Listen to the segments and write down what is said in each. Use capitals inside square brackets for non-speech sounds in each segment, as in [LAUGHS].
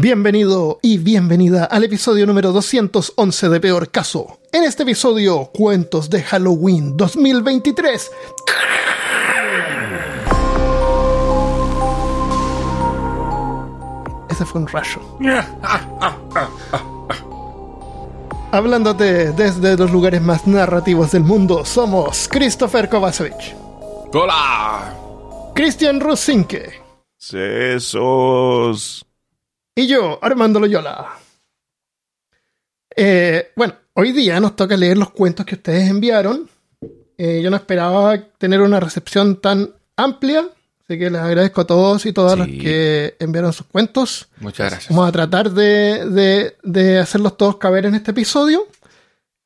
Bienvenido y bienvenida al episodio número 211 de Peor Caso. En este episodio, cuentos de Halloween 2023. Ese fue un rayo. Hablándote desde los lugares más narrativos del mundo, somos Christopher Kovacevic, ¡Hola! Christian Rusinke Sesos. Y yo, Armando Loyola. Eh, bueno, hoy día nos toca leer los cuentos que ustedes enviaron. Eh, yo no esperaba tener una recepción tan amplia, así que les agradezco a todos y todas Sí. las que enviaron sus cuentos. Muchas gracias. Vamos a tratar de, de- de hacerlos todos caber en este episodio.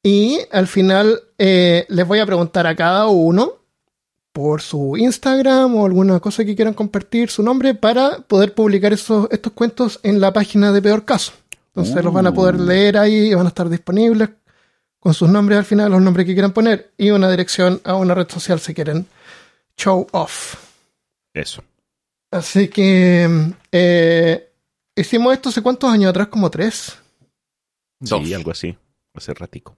Y al final eh, les voy a preguntar a cada uno por su Instagram o alguna cosa que quieran compartir su nombre para poder publicar esos, estos cuentos en la página de Peor Caso. Entonces los van a poder leer ahí y van a estar disponibles con sus nombres al final, los nombres que quieran poner y una dirección a una red social si quieren show off. Eso. Así que eh, hicimos esto hace cuántos años atrás, como tres. Dos. Sí, algo así. Hace ratico.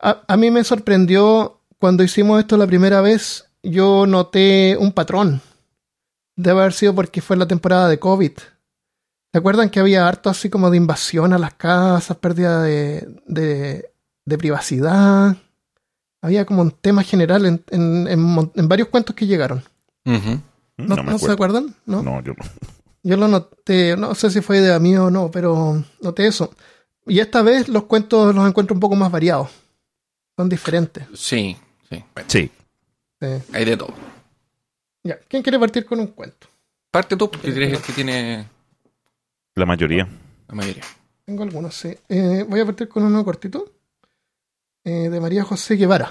A, a mí me sorprendió cuando hicimos esto la primera vez, yo noté un patrón. Debe haber sido porque fue la temporada de COVID. ¿Se acuerdan que había harto así como de invasión a las casas, pérdida de, de, de privacidad? Había como un tema general en, en- en mon- en varios cuentos que llegaron. ¿No, No, me ¿no se acuerdan? ¿No? No, yo no. Yo lo noté, no sé si fue idea mía o no, pero noté eso. Y esta vez los cuentos los encuentro un poco más variados. Son diferentes. Sí, sí. Bueno, Sí. Sí. hay de todo. Ya, ¿quién quiere partir con un cuento? Parte tú, porque eres el que tiene La mayoría. la mayoría. Tengo algunos, sí. Eh, voy a partir con uno cortito. eh, de María José Guevara.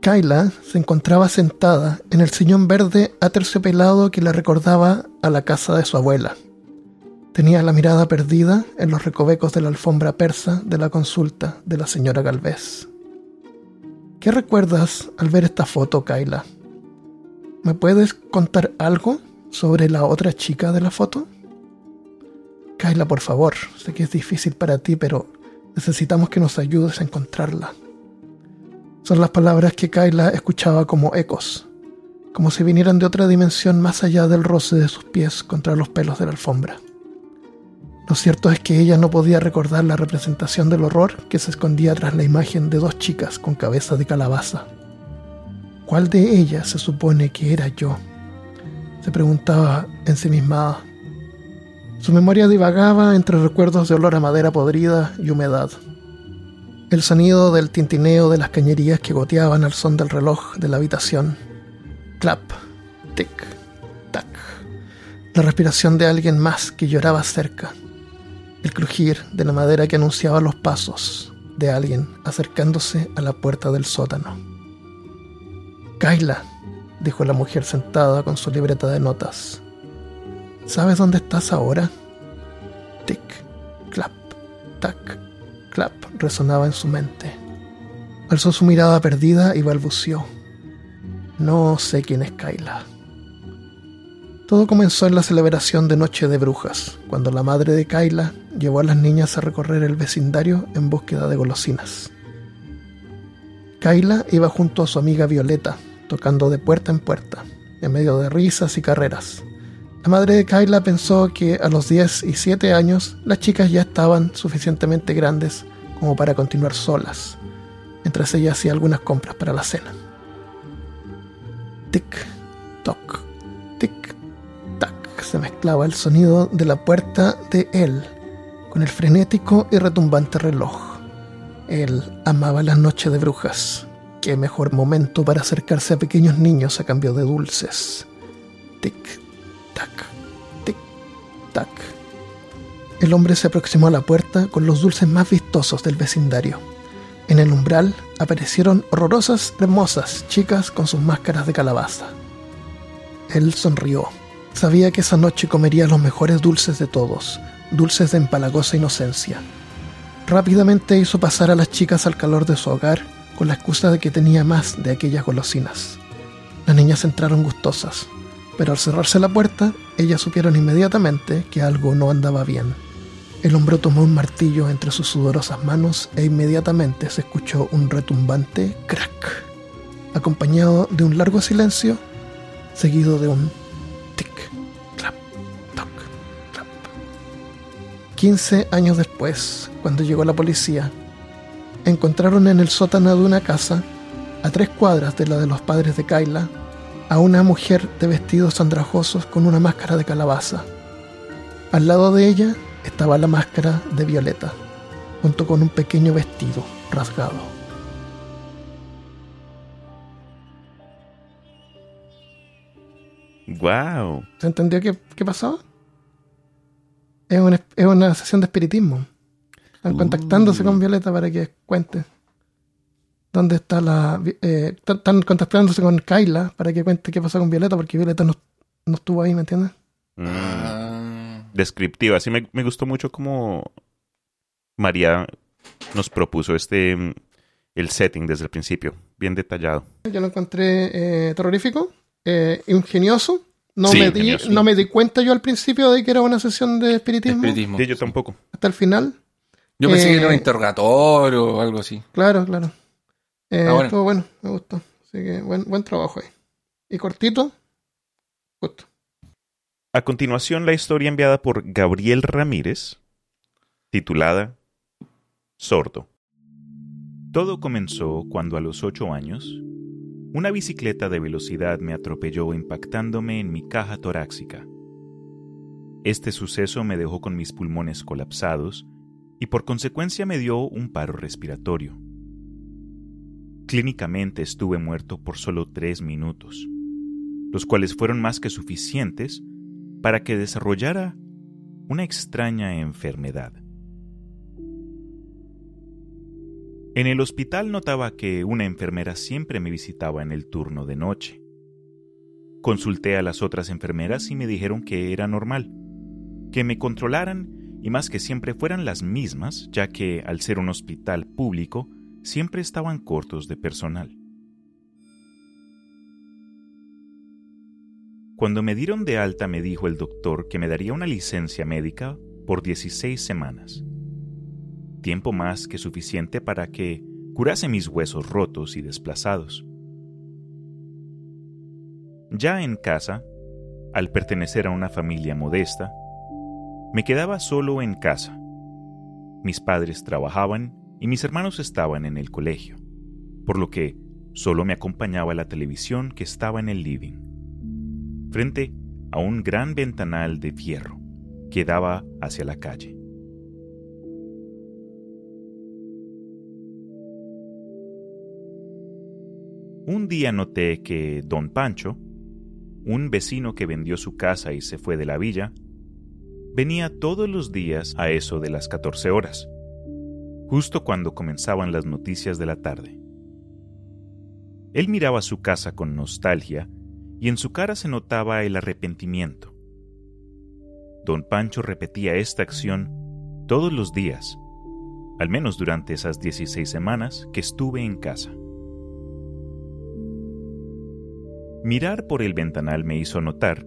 Kaila se encontraba sentada en el sillón verde aterciopelado que le recordaba a la casa de su abuela. Tenía la mirada perdida en los recovecos de la alfombra persa de la consulta de la señora Galvez. ¿Qué recuerdas al ver esta foto, Kaila? ¿Me puedes contar algo sobre la otra chica de la foto? Kaila, por favor, sé que es difícil para ti, pero necesitamos que nos ayudes a encontrarla. Son las palabras que Kaila escuchaba como ecos, como si vinieran de otra dimensión más allá del roce de sus pies contra los pelos de la alfombra. Lo cierto es que ella no podía recordar la representación del horror que se escondía tras la imagen de dos chicas con cabeza de calabaza. ¿Cuál de ellas se supone que era yo? Se preguntaba ensimismada. Su memoria divagaba entre recuerdos de olor a madera podrida y humedad. El sonido del tintineo de las cañerías que goteaban al son del reloj de la habitación. Clap, tic, tac. La respiración de alguien más que lloraba cerca. El crujir de la madera que anunciaba los pasos de alguien acercándose a la puerta del sótano. Kaila, dijo la mujer sentada con su libreta de notas. ¿Sabes dónde estás ahora? Tic, clap, tac, clap resonaba en su mente. Alzó su mirada perdida y balbuceó. No sé quién es Kaila. Todo comenzó en la celebración de Noche de Brujas, cuando la madre de Kaila llevó a las niñas a recorrer el vecindario en búsqueda de golosinas. Kaila iba junto a su amiga Violeta, tocando de puerta en puerta, en medio de risas y carreras. La madre de Kyla pensó que a los 10 y 7 años las chicas ya estaban suficientemente grandes como para continuar solas, mientras ella hacía algunas compras para la cena. Tic, toc, se mezclaba el sonido de la puerta de él con el frenético y retumbante reloj. Él amaba las noches de brujas. Qué mejor momento para acercarse a pequeños niños a cambio de dulces. Tic, tac, tic, tac. El hombre se aproximó a la puerta con los dulces más vistosos del vecindario. En el umbral aparecieron horrorosas, hermosas chicas con sus máscaras de calabaza. Él sonrió. Sabía que esa noche comería los mejores dulces de todos, dulces de empalagosa inocencia. Rápidamente hizo pasar a las chicas al calor de su hogar con la excusa de que tenía más de aquellas golosinas. Las niñas entraron gustosas. pero al cerrarse la puerta, ellas supieron inmediatamente que algo no andaba bien. El hombre tomó un martillo entre sus sudorosas manos e inmediatamente se escuchó un retumbante crack, acompañado de un largo silencio, seguido de un 15 años después, cuando llegó la policía, encontraron en el sótano de una casa, a tres cuadras de la de los padres de Kyla, a una mujer de vestidos andrajosos con una máscara de calabaza. Al lado de ella estaba la máscara de Violeta, junto con un pequeño vestido rasgado. ¡Wow! ¿Se entendió qué, qué pasó? Es una, es una sesión de espiritismo. Están Uh. contactándose con Violeta para que cuente dónde está la... eh, están- contactándose con Kyla para que cuente qué pasó con Violeta, porque Violeta no, no estuvo ahí, ¿me entiendes? Mm. Ah, Descriptiva. Sí, me, me gustó mucho como María nos propuso este mm, el setting desde el principio. Bien detallado. Yo lo encontré eh, terrorífico, eh, ingenioso. No, Sí, me di, no me di cuenta yo al principio de que era una sesión de espiritismo. espiritismo. Sí, yo tampoco. Hasta el final. Yo pensé que era un Eh, interrogatorio o algo así. Claro, claro. Eh, Ah, bueno. Estuvo bueno, me gustó. Así que buen, buen trabajo ahí. Y cortito, justo. A continuación, la historia enviada por Gabriel Ramírez, titulada Sordo. Todo comenzó cuando a los ocho años, una bicicleta de velocidad me atropelló impactándome en mi caja torácica. Este suceso me dejó con mis pulmones colapsados y por consecuencia me dio un paro respiratorio. Clínicamente estuve muerto por solo tres minutos, los cuales fueron más que suficientes para que desarrollara una extraña enfermedad. En el hospital notaba que una enfermera siempre me visitaba en el turno de noche. Consulté a las otras enfermeras y me dijeron que era normal, que me controlaran y más que siempre fueran las mismas, ya que al ser un hospital público siempre estaban cortos de personal. Cuando me dieron de alta me dijo el doctor que me daría una licencia médica por 16 semanas. Tiempo más que suficiente para que curase mis huesos rotos y desplazados. Ya en casa, al pertenecer a una familia modesta, me quedaba solo en casa. Mis padres trabajaban y mis hermanos estaban en el colegio, por lo que solo me acompañaba la televisión que estaba en el living frente a un gran ventanal de fierro que daba hacia la calle. Un día noté que don Pancho, un vecino que vendió su casa y se fue de la villa, venía todos los días a eso de las 14 horas, justo cuando comenzaban las noticias de la tarde. Él miraba su casa con nostalgia y en su cara se notaba el arrepentimiento. Don Pancho repetía esta acción todos los días, al menos durante esas 16 semanas que estuve en casa. Mirar por el ventanal me hizo notar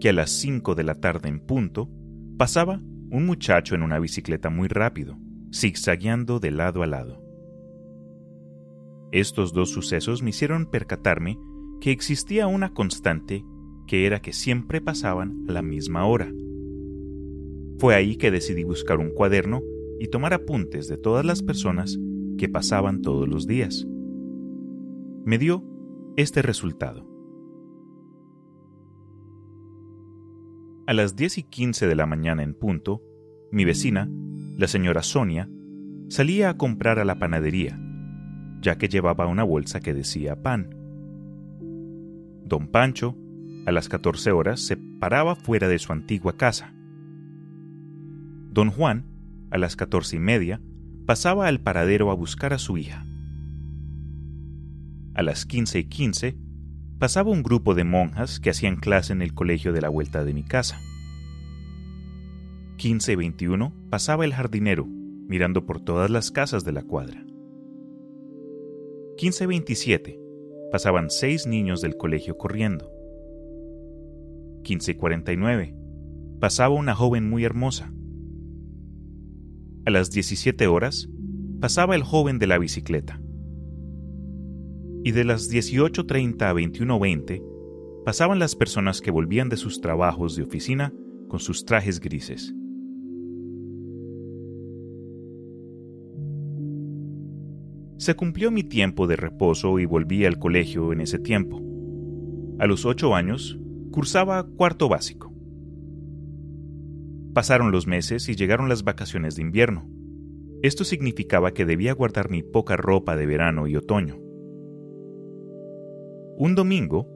que a las 5 de la tarde en punto pasaba un muchacho en una bicicleta muy rápido, zigzagueando de lado a lado. Estos dos sucesos me hicieron percatarme que existía una constante que era que siempre pasaban a la misma hora. Fue ahí que decidí buscar un cuaderno y tomar apuntes de todas las personas que pasaban todos los días. Me dio este resultado. A las 10 y 15 de la mañana en punto, mi vecina, la señora Sonia, salía a comprar a la panadería, ya que llevaba una bolsa que decía pan. Don Pancho, a las 14 horas, se paraba fuera de su antigua casa. Don Juan, a las 14 y media, pasaba al paradero a buscar a su hija. A las 15 y 15, pasaba un grupo de monjas que hacían clase en el colegio de la vuelta de mi casa. 15 y 21, pasaba el jardinero, mirando por todas las casas de la cuadra. 15 y 27, pasaban seis niños del colegio corriendo. 15.49, pasaba una joven muy hermosa. A las 17 horas, pasaba el joven de la bicicleta. Y de las 18.30 a 21.20, pasaban las personas que volvían de sus trabajos de oficina con sus trajes grises. Se cumplió mi tiempo de reposo y volví al colegio en ese tiempo. A los ocho años, cursaba cuarto básico. Pasaron los meses y llegaron las vacaciones de invierno. Esto significaba que debía guardar mi poca ropa de verano y otoño. Un domingo,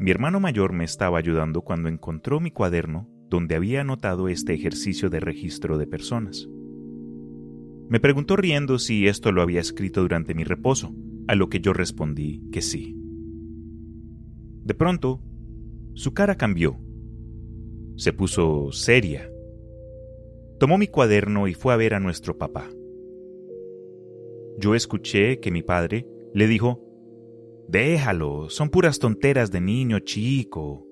mi hermano mayor me estaba ayudando cuando encontró mi cuaderno donde había anotado este ejercicio de registro de personas. Me preguntó riendo si esto lo había escrito durante mi reposo, a lo que yo respondí que sí. De pronto, su cara cambió. Se puso seria. Tomó mi cuaderno y fue a ver a nuestro papá. Yo escuché que mi padre le dijo, Déjalo, son puras tonteras de niño chico.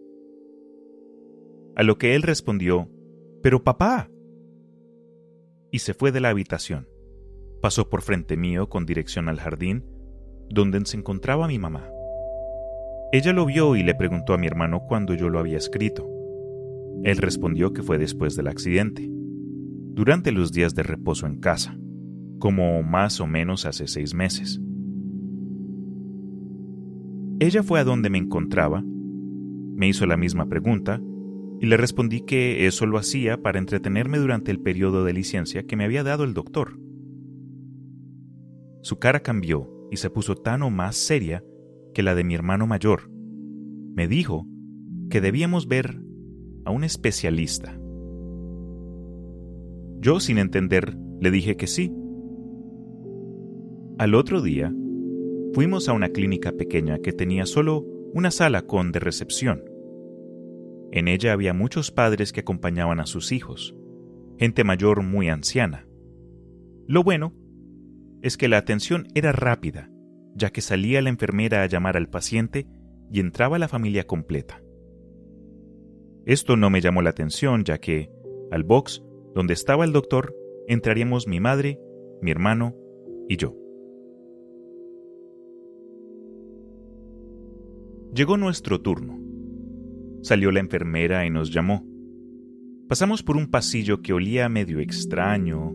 A lo que él respondió, Pero papá, y se fue de la habitación. Pasó por frente mío con dirección al jardín, donde se encontraba mi mamá. Ella lo vio y le preguntó a mi hermano cuándo yo lo había escrito. Él respondió que fue después del accidente, durante los días de reposo en casa, como más o menos hace seis meses. Ella fue a donde me encontraba, me hizo la misma pregunta y le respondí que eso lo hacía para entretenerme durante el periodo de licencia que me había dado el doctor. Su cara cambió y se puso tan o más seria que la de mi hermano mayor. Me dijo que debíamos ver a un especialista. Yo, sin entender, le dije que sí. Al otro día, fuimos a una clínica pequeña que tenía solo una sala con de recepción. En ella había muchos padres que acompañaban a sus hijos, gente mayor muy anciana. Lo bueno es que la atención era rápida, ya que salía la enfermera a llamar al paciente y entraba la familia completa. Esto no me llamó la atención, ya que, al box donde estaba el doctor, entraríamos mi madre, mi hermano y yo. Llegó nuestro turno. Salió la enfermera y nos llamó. Pasamos por un pasillo que olía medio extraño.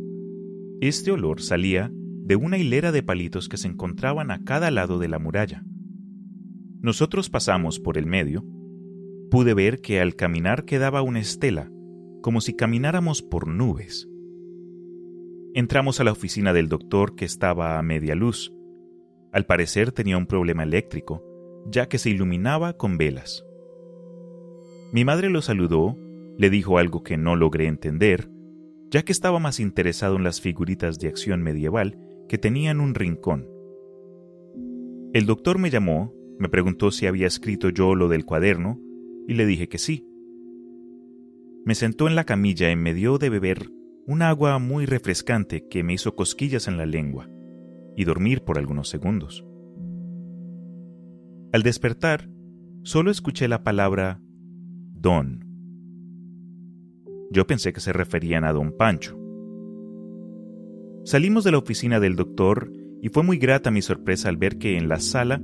Este olor salía de una hilera de palitos que se encontraban a cada lado de la muralla. Nosotros pasamos por el medio. Pude ver que al caminar quedaba una estela, como si camináramos por nubes. Entramos a la oficina del doctor que estaba a media luz. Al parecer tenía un problema eléctrico, ya que se iluminaba con velas. Mi madre lo saludó, le dijo algo que no logré entender, ya que estaba más interesado en las figuritas de acción medieval que tenían un rincón. El doctor me llamó, me preguntó si había escrito yo lo del cuaderno, y le dije que sí. Me sentó en la camilla y me dio de beber un agua muy refrescante que me hizo cosquillas en la lengua, y dormir por algunos segundos. Al despertar, solo escuché la palabra don. Yo pensé que se referían a don Pancho. Salimos de la oficina del doctor y fue muy grata mi sorpresa al ver que en la sala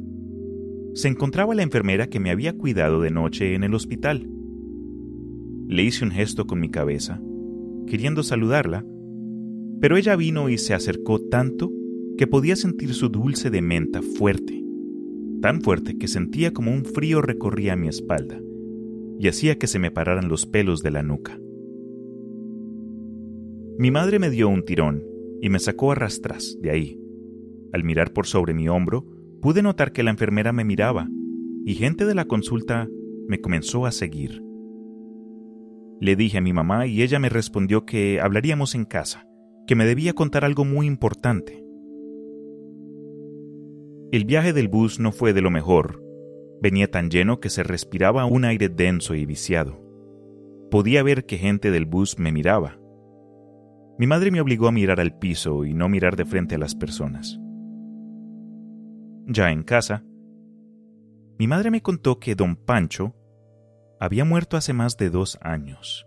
se encontraba la enfermera que me había cuidado de noche en el hospital. Le hice un gesto con mi cabeza, queriendo saludarla, pero ella vino y se acercó tanto que podía sentir su dulce de menta fuerte, tan fuerte que sentía como un frío recorría mi espalda y hacía que se me pararan los pelos de la nuca. Mi madre me dio un tirón y me sacó a rastras de ahí. Al mirar por sobre mi hombro, pude notar que la enfermera me miraba y gente de la consulta me comenzó a seguir. Le dije a mi mamá y ella me respondió que hablaríamos en casa, que me debía contar algo muy importante. El viaje del bus no fue de lo mejor, Venía tan lleno que se respiraba un aire denso y viciado. Podía ver que gente del bus me miraba. Mi madre me obligó a mirar al piso y no mirar de frente a las personas. Ya en casa, mi madre me contó que don Pancho había muerto hace más de dos años.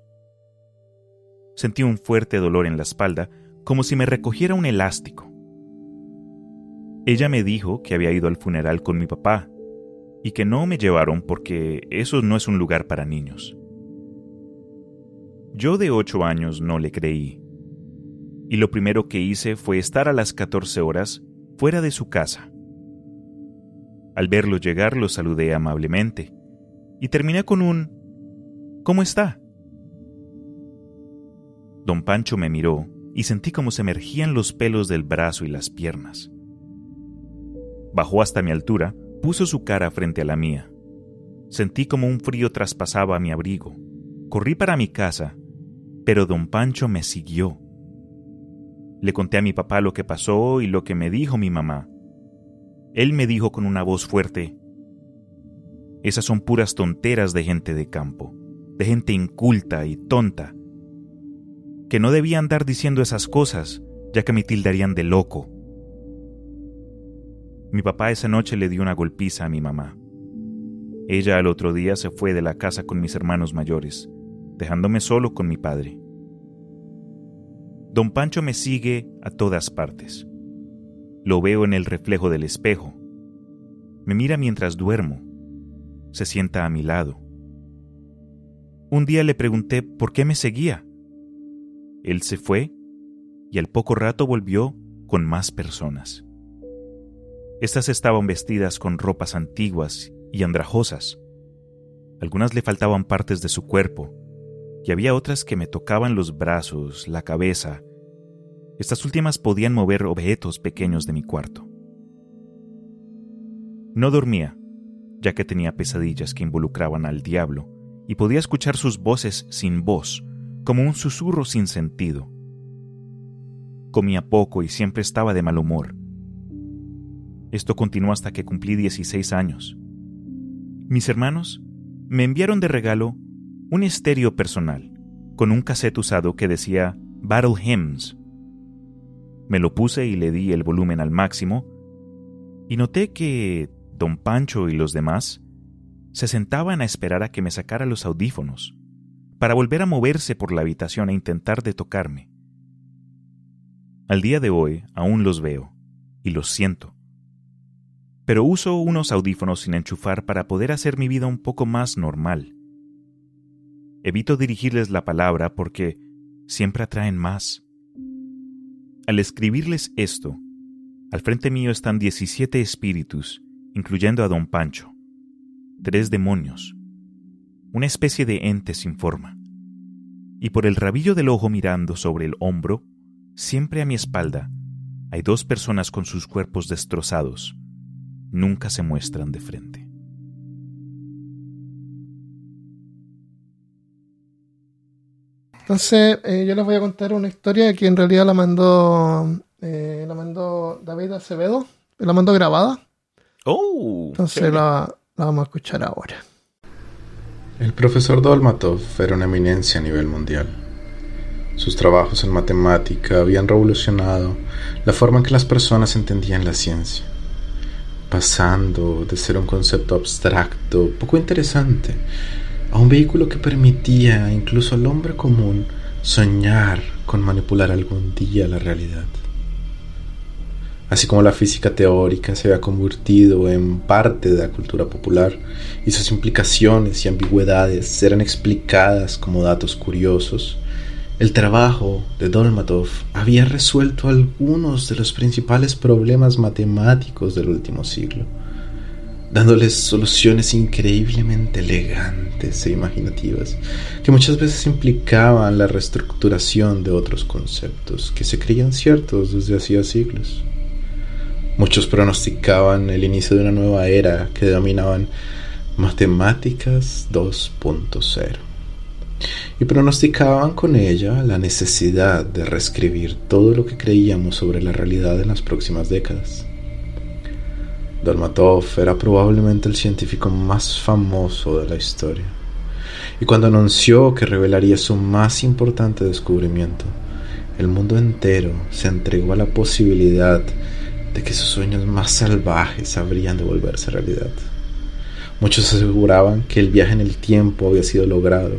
Sentí un fuerte dolor en la espalda, como si me recogiera un elástico. Ella me dijo que había ido al funeral con mi papá y que no me llevaron porque eso no es un lugar para niños. Yo de ocho años no le creí, y lo primero que hice fue estar a las 14 horas fuera de su casa. Al verlo llegar lo saludé amablemente y terminé con un ¿Cómo está? Don Pancho me miró y sentí como se emergían los pelos del brazo y las piernas. Bajó hasta mi altura, puso su cara frente a la mía. Sentí como un frío traspasaba mi abrigo. Corrí para mi casa, pero don Pancho me siguió. Le conté a mi papá lo que pasó y lo que me dijo mi mamá. Él me dijo con una voz fuerte, esas son puras tonteras de gente de campo, de gente inculta y tonta, que no debía andar diciendo esas cosas, ya que me tildarían de loco. Mi papá esa noche le dio una golpiza a mi mamá. Ella al otro día se fue de la casa con mis hermanos mayores, dejándome solo con mi padre. Don Pancho me sigue a todas partes. Lo veo en el reflejo del espejo. Me mira mientras duermo. Se sienta a mi lado. Un día le pregunté por qué me seguía. Él se fue y al poco rato volvió con más personas. Estas estaban vestidas con ropas antiguas y andrajosas. Algunas le faltaban partes de su cuerpo, y había otras que me tocaban los brazos, la cabeza. Estas últimas podían mover objetos pequeños de mi cuarto. No dormía, ya que tenía pesadillas que involucraban al diablo, y podía escuchar sus voces sin voz, como un susurro sin sentido. Comía poco y siempre estaba de mal humor. Esto continuó hasta que cumplí 16 años. Mis hermanos me enviaron de regalo un estéreo personal con un cassette usado que decía Battle Hymns. Me lo puse y le di el volumen al máximo y noté que don Pancho y los demás se sentaban a esperar a que me sacara los audífonos para volver a moverse por la habitación e intentar de tocarme. Al día de hoy aún los veo y los siento pero uso unos audífonos sin enchufar para poder hacer mi vida un poco más normal. Evito dirigirles la palabra porque siempre atraen más. Al escribirles esto, al frente mío están 17 espíritus, incluyendo a don Pancho, tres demonios, una especie de ente sin forma. Y por el rabillo del ojo mirando sobre el hombro, siempre a mi espalda, hay dos personas con sus cuerpos destrozados, nunca se muestran de frente. Entonces, eh, yo les voy a contar una historia que en realidad la mandó, eh, la mandó David Acevedo, la mandó grabada. Oh, Entonces la, la vamos a escuchar ahora. El profesor Dolmatov era una eminencia a nivel mundial. Sus trabajos en matemática habían revolucionado la forma en que las personas entendían la ciencia pasando de ser un concepto abstracto, poco interesante, a un vehículo que permitía incluso al hombre común soñar con manipular algún día la realidad. Así como la física teórica se había convertido en parte de la cultura popular y sus implicaciones y ambigüedades eran explicadas como datos curiosos, el trabajo de Dolmatov había resuelto algunos de los principales problemas matemáticos del último siglo, dándoles soluciones increíblemente elegantes e imaginativas, que muchas veces implicaban la reestructuración de otros conceptos que se creían ciertos desde hacía siglos. Muchos pronosticaban el inicio de una nueva era que denominaban Matemáticas 2.0 y pronosticaban con ella la necesidad de reescribir todo lo que creíamos sobre la realidad en las próximas décadas. Dolmatov era probablemente el científico más famoso de la historia, y cuando anunció que revelaría su más importante descubrimiento, el mundo entero se entregó a la posibilidad de que sus sueños más salvajes habrían de volverse realidad. Muchos aseguraban que el viaje en el tiempo había sido logrado,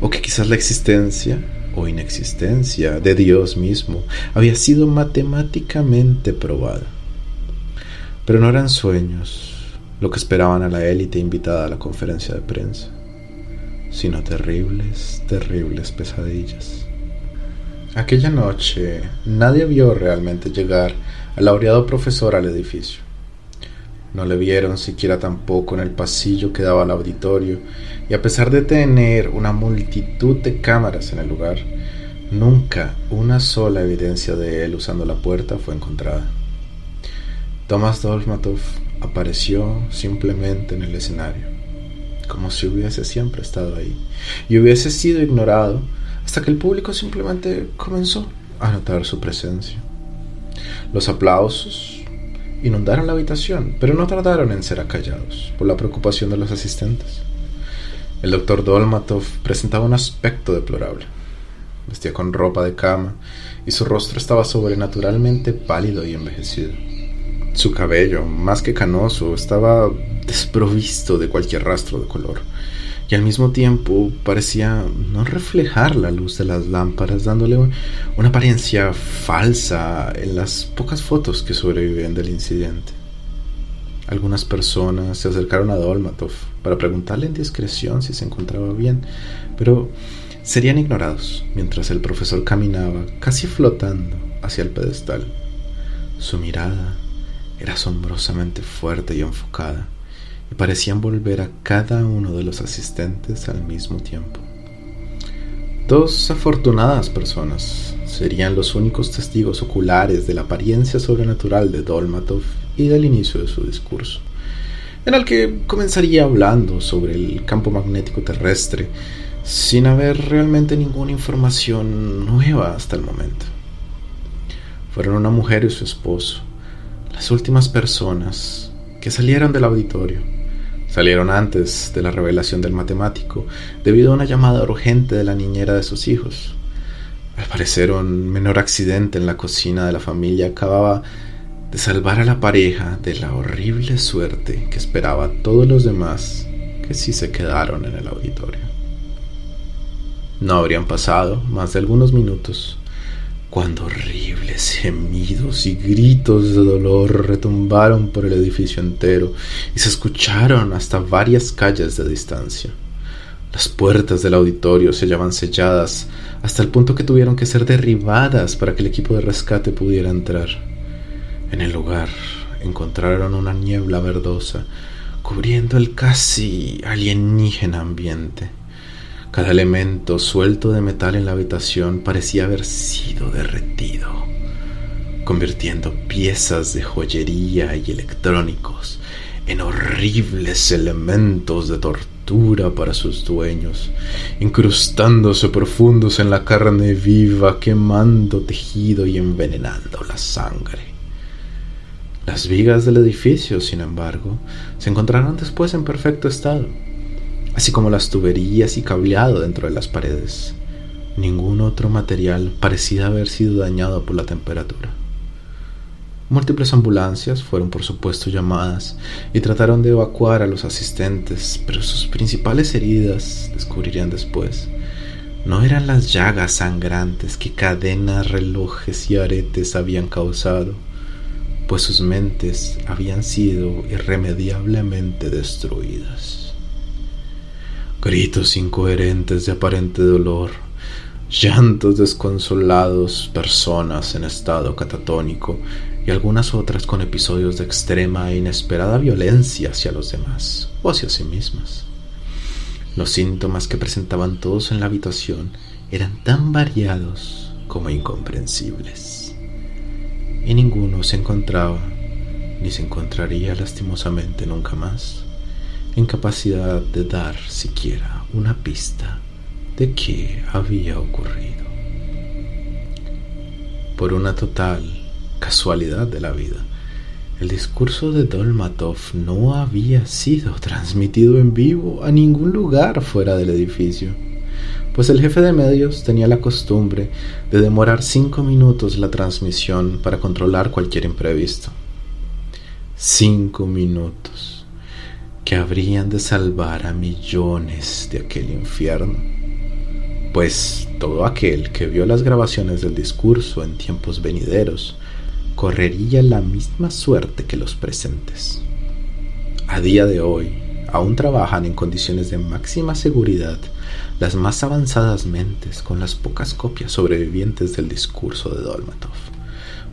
o que quizás la existencia o inexistencia de Dios mismo había sido matemáticamente probada. Pero no eran sueños lo que esperaban a la élite invitada a la conferencia de prensa, sino terribles, terribles pesadillas. Aquella noche nadie vio realmente llegar al laureado profesor al edificio. No le vieron siquiera tampoco en el pasillo que daba al auditorio, y a pesar de tener una multitud de cámaras en el lugar, nunca una sola evidencia de él usando la puerta fue encontrada. Tomás Dolmatov apareció simplemente en el escenario, como si hubiese siempre estado ahí, y hubiese sido ignorado hasta que el público simplemente comenzó a notar su presencia. Los aplausos inundaron la habitación, pero no tardaron en ser acallados por la preocupación de los asistentes. El doctor Dolmatov presentaba un aspecto deplorable. Vestía con ropa de cama y su rostro estaba sobrenaturalmente pálido y envejecido. Su cabello, más que canoso, estaba desprovisto de cualquier rastro de color y al mismo tiempo parecía no reflejar la luz de las lámparas, dándole una apariencia falsa en las pocas fotos que sobreviven del incidente. Algunas personas se acercaron a Dolmatov para preguntarle en discreción si se encontraba bien, pero serían ignorados mientras el profesor caminaba casi flotando hacia el pedestal. Su mirada era asombrosamente fuerte y enfocada y parecían volver a cada uno de los asistentes al mismo tiempo. Dos afortunadas personas serían los únicos testigos oculares de la apariencia sobrenatural de Dolmatov y del inicio de su discurso, en el que comenzaría hablando sobre el campo magnético terrestre sin haber realmente ninguna información nueva hasta el momento. Fueron una mujer y su esposo, las últimas personas que salieron del auditorio Salieron antes de la revelación del matemático, debido a una llamada urgente de la niñera de sus hijos. Al parecer, un menor accidente en la cocina de la familia acababa de salvar a la pareja de la horrible suerte que esperaba a todos los demás que sí se quedaron en el auditorio. No habrían pasado más de algunos minutos cuando horribles gemidos y gritos de dolor retumbaron por el edificio entero y se escucharon hasta varias calles de distancia. Las puertas del auditorio se hallaban selladas hasta el punto que tuvieron que ser derribadas para que el equipo de rescate pudiera entrar. En el lugar encontraron una niebla verdosa cubriendo el casi alienígena ambiente. Cada elemento suelto de metal en la habitación parecía haber sido derretido, convirtiendo piezas de joyería y electrónicos en horribles elementos de tortura para sus dueños, incrustándose profundos en la carne viva, quemando tejido y envenenando la sangre. Las vigas del edificio, sin embargo, se encontraron después en perfecto estado así como las tuberías y cableado dentro de las paredes. Ningún otro material parecía haber sido dañado por la temperatura. Múltiples ambulancias fueron por supuesto llamadas y trataron de evacuar a los asistentes, pero sus principales heridas, descubrirían después, no eran las llagas sangrantes que cadenas, relojes y aretes habían causado, pues sus mentes habían sido irremediablemente destruidas gritos incoherentes de aparente dolor, llantos desconsolados, personas en estado catatónico y algunas otras con episodios de extrema e inesperada violencia hacia los demás o hacia sí mismas. Los síntomas que presentaban todos en la habitación eran tan variados como incomprensibles. Y ninguno se encontraba, ni se encontraría lastimosamente nunca más incapacidad de dar siquiera una pista de qué había ocurrido. Por una total casualidad de la vida, el discurso de Dolmatov no había sido transmitido en vivo a ningún lugar fuera del edificio, pues el jefe de medios tenía la costumbre de demorar cinco minutos la transmisión para controlar cualquier imprevisto. Cinco minutos que habrían de salvar a millones de aquel infierno. Pues todo aquel que vio las grabaciones del discurso en tiempos venideros correría la misma suerte que los presentes. A día de hoy, aún trabajan en condiciones de máxima seguridad las más avanzadas mentes con las pocas copias sobrevivientes del discurso de Dolmatov,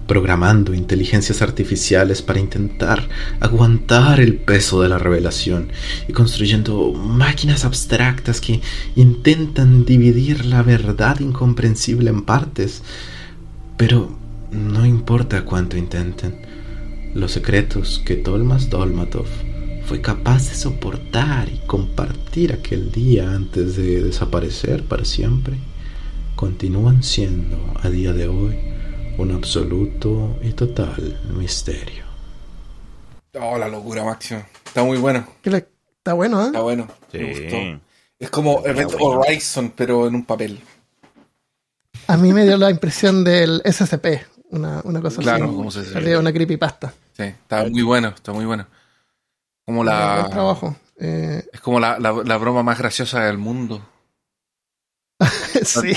programando inteligencias artificiales para intentar aguantar el peso de la revelación y construyendo máquinas abstractas que intentan dividir la verdad incomprensible en partes. Pero no importa cuánto intenten, los secretos que Tolmas Dolmatov fue capaz de soportar y compartir aquel día antes de desaparecer para siempre, continúan siendo a día de hoy un absoluto y total misterio. Oh, la locura máxima. Está muy bueno. Está bueno, ¿eh? Está bueno. Sí. Me gustó. Es como Event bueno. Horizon, pero en un papel. A mí me dio la impresión del SCP, una, una cosa Claro, así. como se Salía una creepypasta. Sí, está muy bueno, está muy bueno. Como Buen la. trabajo. Eh, Es como la, la, la broma más graciosa del mundo. [LAUGHS] sí.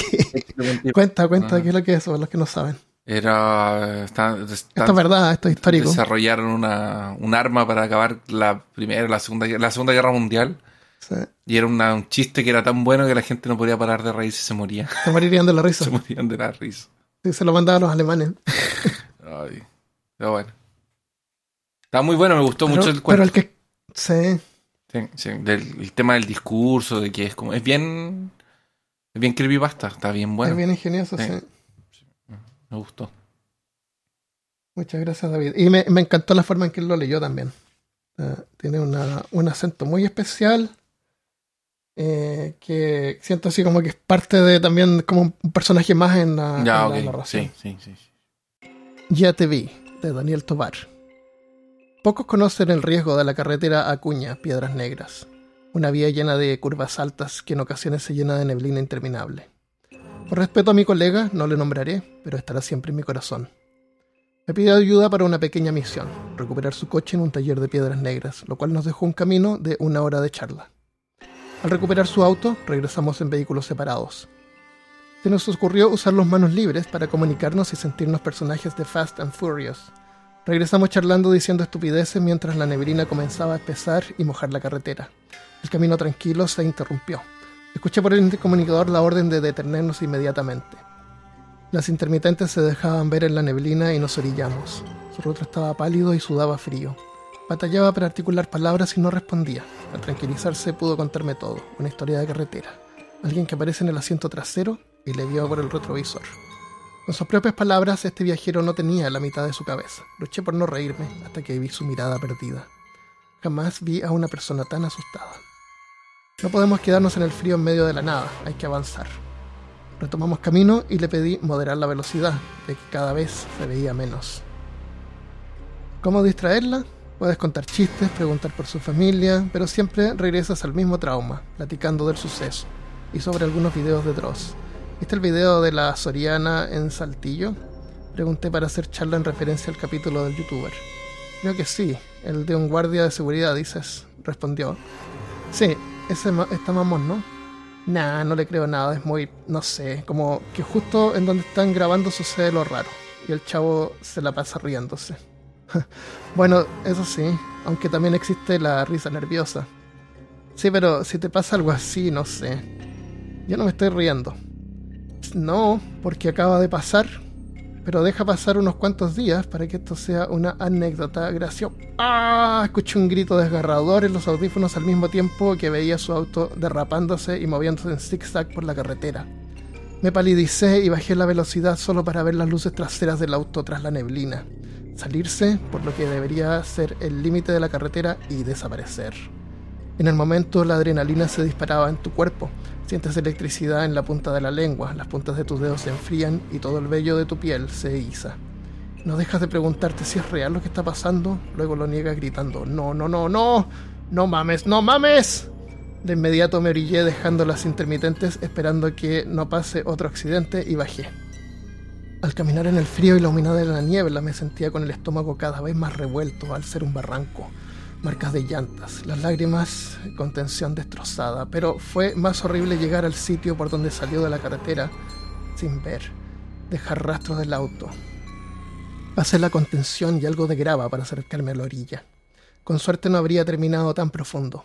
Cuenta, cuenta Ah. qué es lo que es eso, para los que no saben. Era. está- está- Esto es verdad, esto es histórico. desarrollaron una, un arma para acabar la primera, la segunda, la segunda guerra mundial. Sí. Y era una- un chiste que era tan bueno que la gente no podía parar de reírse y se moría. Se morirían de la risa. [LAUGHS] Se morían de la risa. Sí, se lo mandaba a los alemanes. [LAUGHS] Ay, pero bueno. Está muy bueno, me gustó Pero, mucho el pero cuento. el que. Sí. Sí, sí, del, el tema del discurso, de que es como. Es bien. Es bien creepypasta, está bien bueno. Es bien ingenioso, Sí. Me gustó. Muchas gracias, David. Y me, me encantó la forma en que él lo leyó también. Eh, tiene una- un acento muy especial. eh, que siento así como que es parte de también como un personaje más en la, ya, en la ok. narración. Sí, sí, sí. Ya te vi, de Daniel Tobar. Pocos conocen el riesgo de la carretera Acuña, Piedras Negras, una vía llena de curvas altas que en ocasiones se llena de neblina interminable. Por respeto a mi colega, no le nombraré, pero estará siempre en mi corazón. Me pidió ayuda para una pequeña misión, recuperar su coche en un taller de piedras negras, lo cual nos dejó un camino de una hora de charla. Al recuperar su auto, regresamos en vehículos separados. Se nos ocurrió usar las manos libres para comunicarnos y sentirnos personajes de Fast and Furious. Regresamos charlando diciendo estupideces mientras la neblina comenzaba a espesar y mojar la carretera. El camino tranquilo se interrumpió. Escuché por el intercomunicador la orden de detenernos inmediatamente. Las intermitentes se dejaban ver en la neblina y nos orillamos. Su rostro estaba pálido y sudaba frío. Batallaba para articular palabras y no respondía. Al tranquilizarse pudo contarme todo, una historia de carretera. Alguien que aparece en el asiento trasero y le vio por el retrovisor. Con sus propias palabras, este viajero no tenía la mitad de su cabeza. Luché por no reírme hasta que vi su mirada perdida. Jamás vi a una persona tan asustada. No podemos quedarnos en el frío en medio de la nada, hay que avanzar. Retomamos camino y le pedí moderar la velocidad, de que cada vez se veía menos. ¿Cómo distraerla? Puedes contar chistes, preguntar por su familia, pero siempre regresas al mismo trauma, platicando del suceso y sobre algunos videos de Dross. ¿Viste el video de la Soriana en Saltillo? Pregunté para hacer charla en referencia al capítulo del youtuber. Creo que sí, el de un guardia de seguridad, dices, respondió. Sí, ese está mamón, ¿no? Nah, no le creo nada, es muy, no sé, como que justo en donde están grabando sucede lo raro. Y el chavo se la pasa riéndose. [LAUGHS] bueno, eso sí, aunque también existe la risa nerviosa. Sí, pero si te pasa algo así, no sé. Yo no me estoy riendo. No, porque acaba de pasar. Pero deja pasar unos cuantos días para que esto sea una anécdota graciosa. ¡Ah! Escuché un grito desgarrador en los audífonos al mismo tiempo que veía su auto derrapándose y moviéndose en zigzag por la carretera. Me palidicé y bajé la velocidad solo para ver las luces traseras del auto tras la neblina. Salirse por lo que debería ser el límite de la carretera y desaparecer. En el momento la adrenalina se disparaba en tu cuerpo. Sientes electricidad en la punta de la lengua, las puntas de tus dedos se enfrían y todo el vello de tu piel se eriza. No dejas de preguntarte si es real lo que está pasando, luego lo niegas gritando, no, no, no, no, no mames, no mames. De inmediato me orillé dejando las intermitentes esperando que no pase otro accidente y bajé. Al caminar en el frío y la de la niebla me sentía con el estómago cada vez más revuelto al ser un barranco. Marcas de llantas, las lágrimas con tensión destrozada, pero fue más horrible llegar al sitio por donde salió de la carretera sin ver, dejar rastros del auto. Pasé la contención y algo de grava para acercarme a la orilla. Con suerte no habría terminado tan profundo,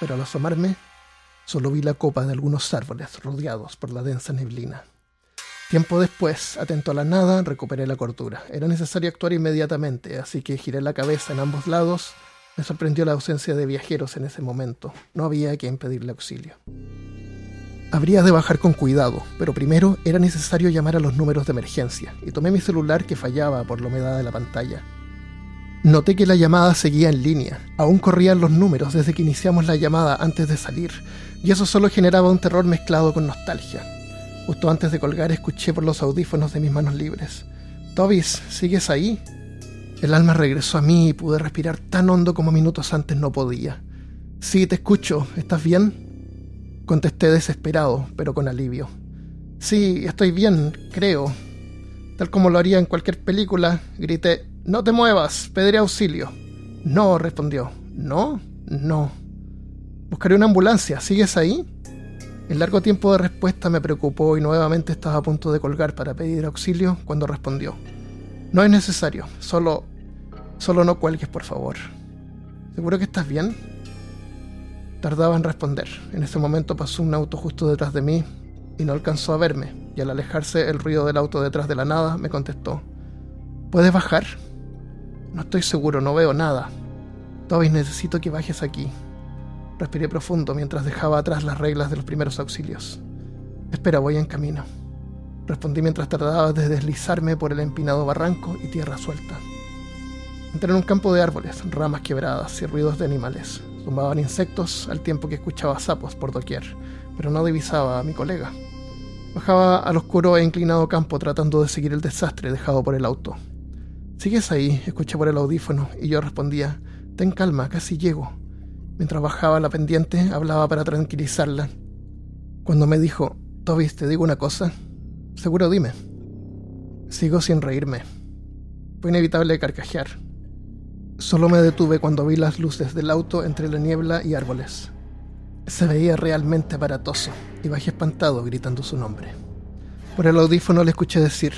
pero al asomarme solo vi la copa de algunos árboles rodeados por la densa neblina. Tiempo después, atento a la nada, recuperé la cordura. Era necesario actuar inmediatamente, así que giré la cabeza en ambos lados. Me sorprendió la ausencia de viajeros en ese momento. No había que impedirle auxilio. Habría de bajar con cuidado, pero primero era necesario llamar a los números de emergencia, y tomé mi celular que fallaba por la humedad de la pantalla. Noté que la llamada seguía en línea. Aún corrían los números desde que iniciamos la llamada antes de salir, y eso solo generaba un terror mezclado con nostalgia. Justo antes de colgar escuché por los audífonos de mis manos libres. Tobis, ¿sigues ahí? El alma regresó a mí y pude respirar tan hondo como minutos antes no podía. Sí, te escucho. ¿Estás bien? Contesté desesperado, pero con alivio. Sí, estoy bien, creo. Tal como lo haría en cualquier película, grité, No te muevas, pediré auxilio. No, respondió. ¿No? No. Buscaré una ambulancia. ¿Sigues ahí? El largo tiempo de respuesta me preocupó y nuevamente estaba a punto de colgar para pedir auxilio cuando respondió. No es necesario, solo... solo no cuelgues, por favor. ¿Seguro que estás bien? Tardaba en responder. En ese momento pasó un auto justo detrás de mí y no alcanzó a verme, y al alejarse el ruido del auto detrás de la nada me contestó. ¿Puedes bajar? No estoy seguro, no veo nada. Toby, necesito que bajes aquí. Respiré profundo mientras dejaba atrás las reglas de los primeros auxilios. Espera, voy en camino. Respondí mientras trataba de deslizarme por el empinado barranco y tierra suelta. Entré en un campo de árboles, ramas quebradas y ruidos de animales. Zumbaban insectos al tiempo que escuchaba sapos por doquier, pero no divisaba a mi colega. Bajaba al oscuro e inclinado campo tratando de seguir el desastre dejado por el auto. ¿Sigues ahí? Escuché por el audífono y yo respondía, Ten calma, casi llego. Mientras bajaba la pendiente, hablaba para tranquilizarla. Cuando me dijo, Tobis, te digo una cosa. Seguro dime. Sigo sin reírme. Fue inevitable carcajear. Solo me detuve cuando vi las luces del auto entre la niebla y árboles. Se veía realmente aparatoso y bajé espantado gritando su nombre. Por el audífono le escuché decir,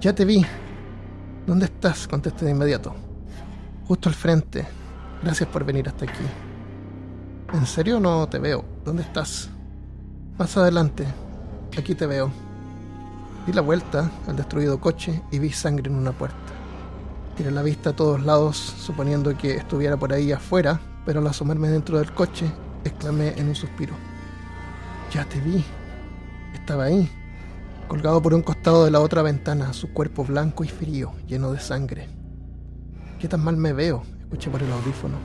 Ya te vi. ¿Dónde estás? contesté de inmediato. Justo al frente. Gracias por venir hasta aquí. ¿En serio no te veo? ¿Dónde estás? Más adelante. Aquí te veo. Di la vuelta al destruido coche y vi sangre en una puerta. Tiré la vista a todos lados, suponiendo que estuviera por ahí afuera, pero al asomarme dentro del coche, exclamé en un suspiro. Ya te vi. Estaba ahí, colgado por un costado de la otra ventana, su cuerpo blanco y frío, lleno de sangre. ¿Qué tan mal me veo? Escuché por el audífono.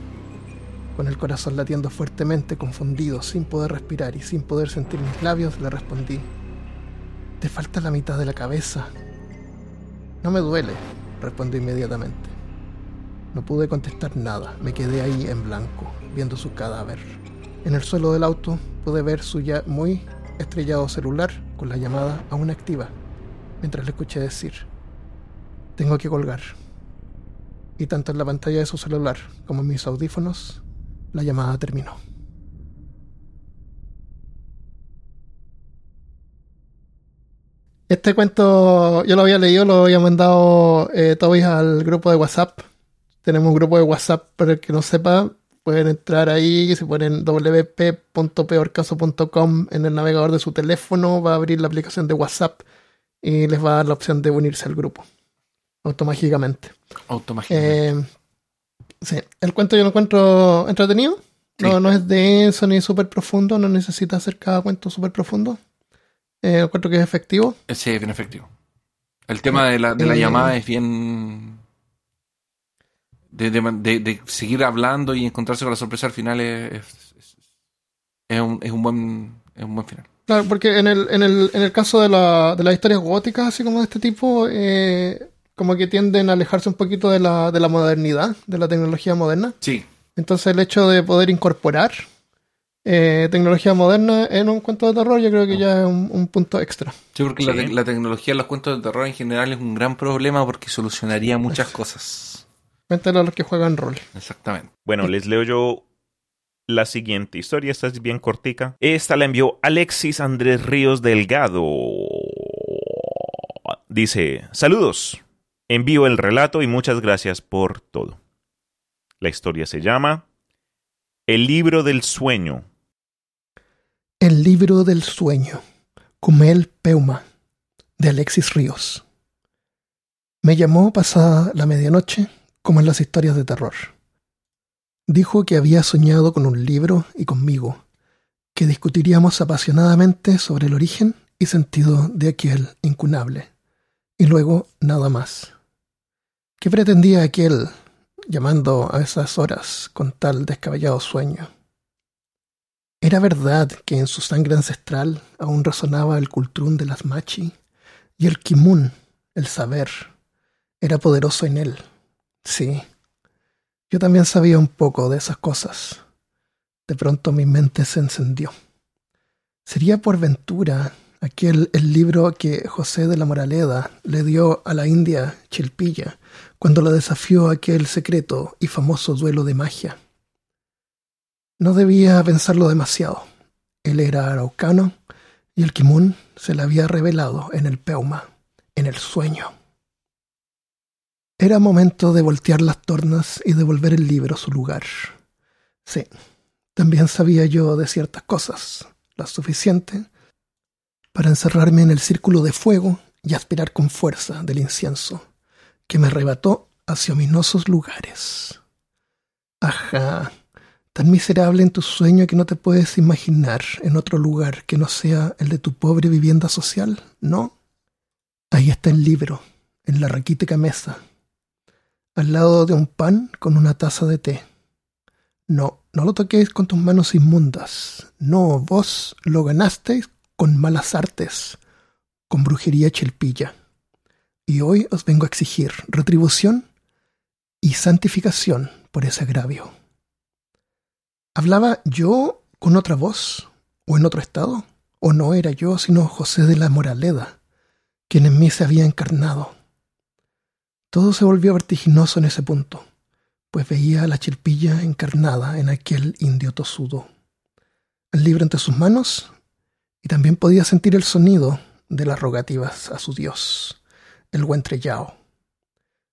Con el corazón latiendo fuertemente, confundido, sin poder respirar y sin poder sentir mis labios, le respondí. Te falta la mitad de la cabeza. No me duele, respondió inmediatamente. No pude contestar nada, me quedé ahí en blanco, viendo su cadáver. En el suelo del auto pude ver su ya muy estrellado celular con la llamada aún activa, mientras le escuché decir, tengo que colgar. Y tanto en la pantalla de su celular como en mis audífonos, la llamada terminó. Este cuento yo lo había leído, lo había mandado eh, Tobias al grupo de WhatsApp. Tenemos un grupo de WhatsApp para el que no sepa. Pueden entrar ahí, se ponen wp.peorcaso.com en el navegador de su teléfono, va a abrir la aplicación de WhatsApp y les va a dar la opción de unirse al grupo. Automáticamente. Automáticamente. Eh, sí, el cuento yo lo encuentro entretenido. No, no es denso ni súper profundo, no necesita hacer cada cuento súper profundo. Eh, encuentro que es efectivo. Sí, es bien efectivo. El tema de la, de la Eh, llamada es bien. De, de- seguir hablando y encontrarse con la sorpresa al final es, es, es- es un, es un buen es un buen final. Claro, porque en el, en el, en el caso de, la, de las historias góticas, así como de este tipo, eh, como que tienden a alejarse un poquito de la, de la modernidad, de la tecnología moderna. Sí, Entonces el hecho de poder incorporar eh, tecnología moderna en un cuento de terror yo creo que ya es un, un punto extra. sí porque La, Sí. la tecnología en los cuentos de terror en general es un gran problema porque solucionaría muchas cosas. Cuéntalo a los que juegan rol. Exactamente. Bueno, les leo yo la siguiente historia. Esta es bien cortica. Esta la envió Alexis Andrés Ríos Delgado. Dice, saludos. Envío el relato y muchas gracias por todo. La historia se llama El libro del sueño. El libro del sueño. Cumel Peuma. De Alexis Ríos. Me llamó pasada la medianoche, como en las historias de terror. Dijo que había soñado con un libro y conmigo, que discutiríamos apasionadamente sobre el origen y sentido de aquel incunable, y luego nada más. ¿Qué pretendía aquel llamando a esas horas con tal descabellado sueño? ¿Era verdad que en su sangre ancestral aún resonaba el cultrún de las machi y el kimun, el saber, era poderoso en él? Sí, yo también sabía un poco de esas cosas. De pronto mi mente se encendió. ¿Sería por ventura aquel el libro que José de la Moraleda le dio a la India Chilpilla cuando la desafió a aquel secreto y famoso duelo de magia? No debía pensarlo demasiado. Él era araucano y el kimun se le había revelado en el peuma, en el sueño. Era momento de voltear las tornas y devolver el libro a su lugar. Sí, también sabía yo de ciertas cosas, las suficiente para encerrarme en el círculo de fuego y aspirar con fuerza del incienso, que me arrebató hacia ominosos lugares. Ajá, tan miserable en tu sueño que no te puedes imaginar en otro lugar que no sea el de tu pobre vivienda social, ¿no? Ahí está el libro, en la raquítica mesa, al lado de un pan con una taza de té. No, no lo toquéis con tus manos inmundas. No, vos lo ganasteis con malas artes, con brujería chelpilla. Y hoy os vengo a exigir retribución y santificación por ese agravio. ¿Hablaba yo con otra voz? ¿O en otro estado? ¿O no era yo sino José de la Moraleda, quien en mí se había encarnado? Todo se volvió vertiginoso en ese punto, pues veía a la chilpilla encarnada en aquel indio tosudo. El libro entre sus manos, y también podía sentir el sonido de las rogativas a su dios, el buen trellao.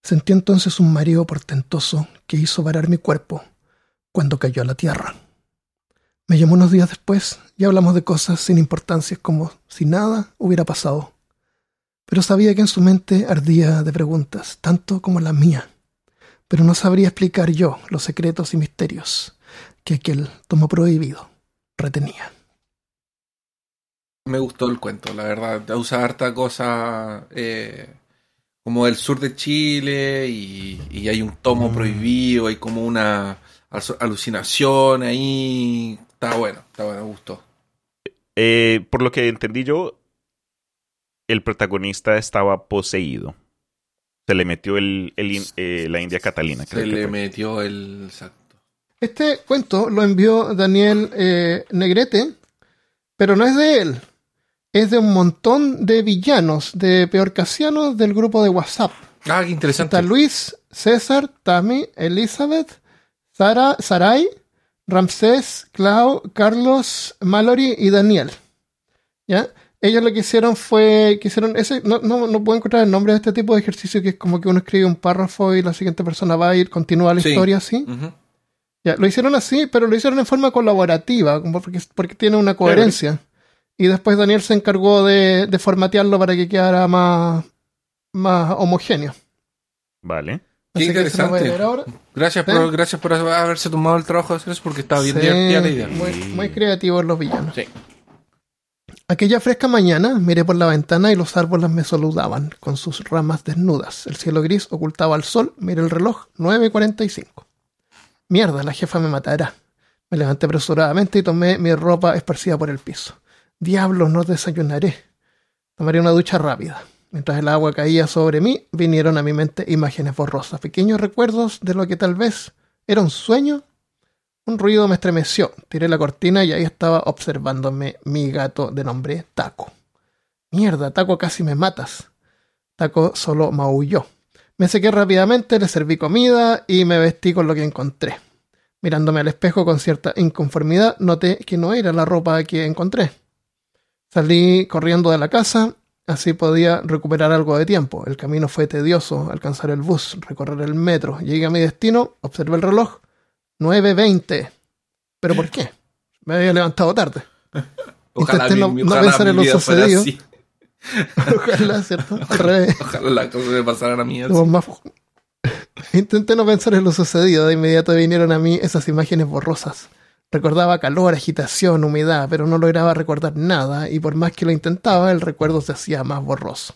Sentí entonces un mareo portentoso que hizo varar mi cuerpo cuando cayó a la tierra. Me llamó unos días después y hablamos de cosas sin importancia como si nada hubiera pasado pero sabía que en su mente ardía de preguntas, tanto como la mía. Pero no sabría explicar yo los secretos y misterios que aquel tomo prohibido retenía. Me gustó el cuento, la verdad. Usa harta cosa eh, como del sur de Chile y, hay un tomo Mm. prohibido, hay como una alucinación ahí. Está bueno, está bueno, me gustó. Eh, por lo que entendí yo, el protagonista estaba poseído. Se le metió el, eh, la India Catalina. creo Se que le fue. metió el exacto. Este cuento lo envió Daniel eh, Negrete, pero no es de él. Es de un montón de villanos, de peorcasianos del grupo de WhatsApp. Ah, qué interesante. Está Luis, César, Tami, Elizabeth, Sara, Sarai, Ramsés, Clau, Carlos, Mallory y Daniel. ¿Ya? Ellos lo que hicieron fue, que hicieron ese, no, no, no puedo encontrar el nombre de este tipo de ejercicio que es como que uno escribe un párrafo y la siguiente persona va a ir, continúa la Sí. historia así. Ya, lo hicieron así, pero lo hicieron en forma colaborativa, como porque, porque tiene una coherencia. Y después Daniel se encargó de, de formatearlo para que quedara más, más homogéneo. Vale. Qué a interesante. Gracias, ¿Sí? por, gracias por haberse tomado el trabajo de hacer eso porque estaba bien Sí, divertida la idea. Muy, muy creativos los villanos. Sí. Aquella fresca mañana miré por la ventana y los árboles me saludaban con sus ramas desnudas. El cielo gris ocultaba al sol. Miré el reloj, 9.45. Mierda, la jefa me matará. Me levanté apresuradamente y tomé mi ropa esparcida por el piso. Diablos, no desayunaré. Tomaré una ducha rápida. Mientras el agua caía sobre mí, vinieron a mi mente imágenes borrosas, pequeños recuerdos de lo que tal vez era un sueño. Un ruido me estremeció. Tiré la cortina y ahí estaba observándome mi gato de nombre Taco. Mierda, Taco, casi me matas. Taco solo maulló. Me sequé rápidamente, le serví comida y me vestí con lo que encontré. Mirándome al espejo con cierta inconformidad, noté que no era la ropa que encontré. Salí corriendo de la casa, así podía recuperar algo de tiempo. El camino fue tedioso, alcanzar el bus, recorrer el metro. Llegué a mi destino, observé el reloj. 9.20. ¿Pero por qué? Me había levantado tarde. [LAUGHS] Ojalá Intenté mi- no, no ojalá pensar en lo sucedido. [LAUGHS] Ojalá, ¿cierto? Al revés. Ojalá las cosas me pasaran a mí [LAUGHS] Intenté no pensar en lo sucedido. De inmediato vinieron a mí esas imágenes borrosas. Recordaba calor, agitación, humedad, pero no lograba recordar nada y por más que lo intentaba, el recuerdo se hacía más borroso.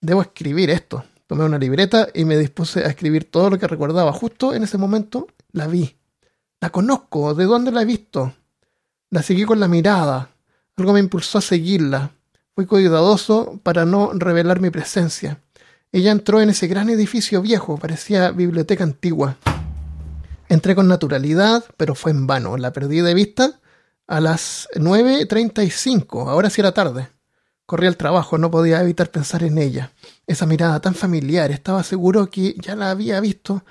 Debo escribir esto. Tomé una libreta y me dispuse a escribir todo lo que recordaba. Justo en ese momento la vi. La conozco. ¿De dónde la he visto? La seguí con la mirada. Algo me impulsó a seguirla. Fui cuidadoso para no revelar mi presencia. Ella entró en ese gran edificio viejo, parecía biblioteca antigua. Entré con naturalidad, pero fue en vano. La perdí de vista a las 9.35. Ahora sí era tarde. Corrí al trabajo, no podía evitar pensar en ella. Esa mirada tan familiar, estaba seguro que ya la había visto.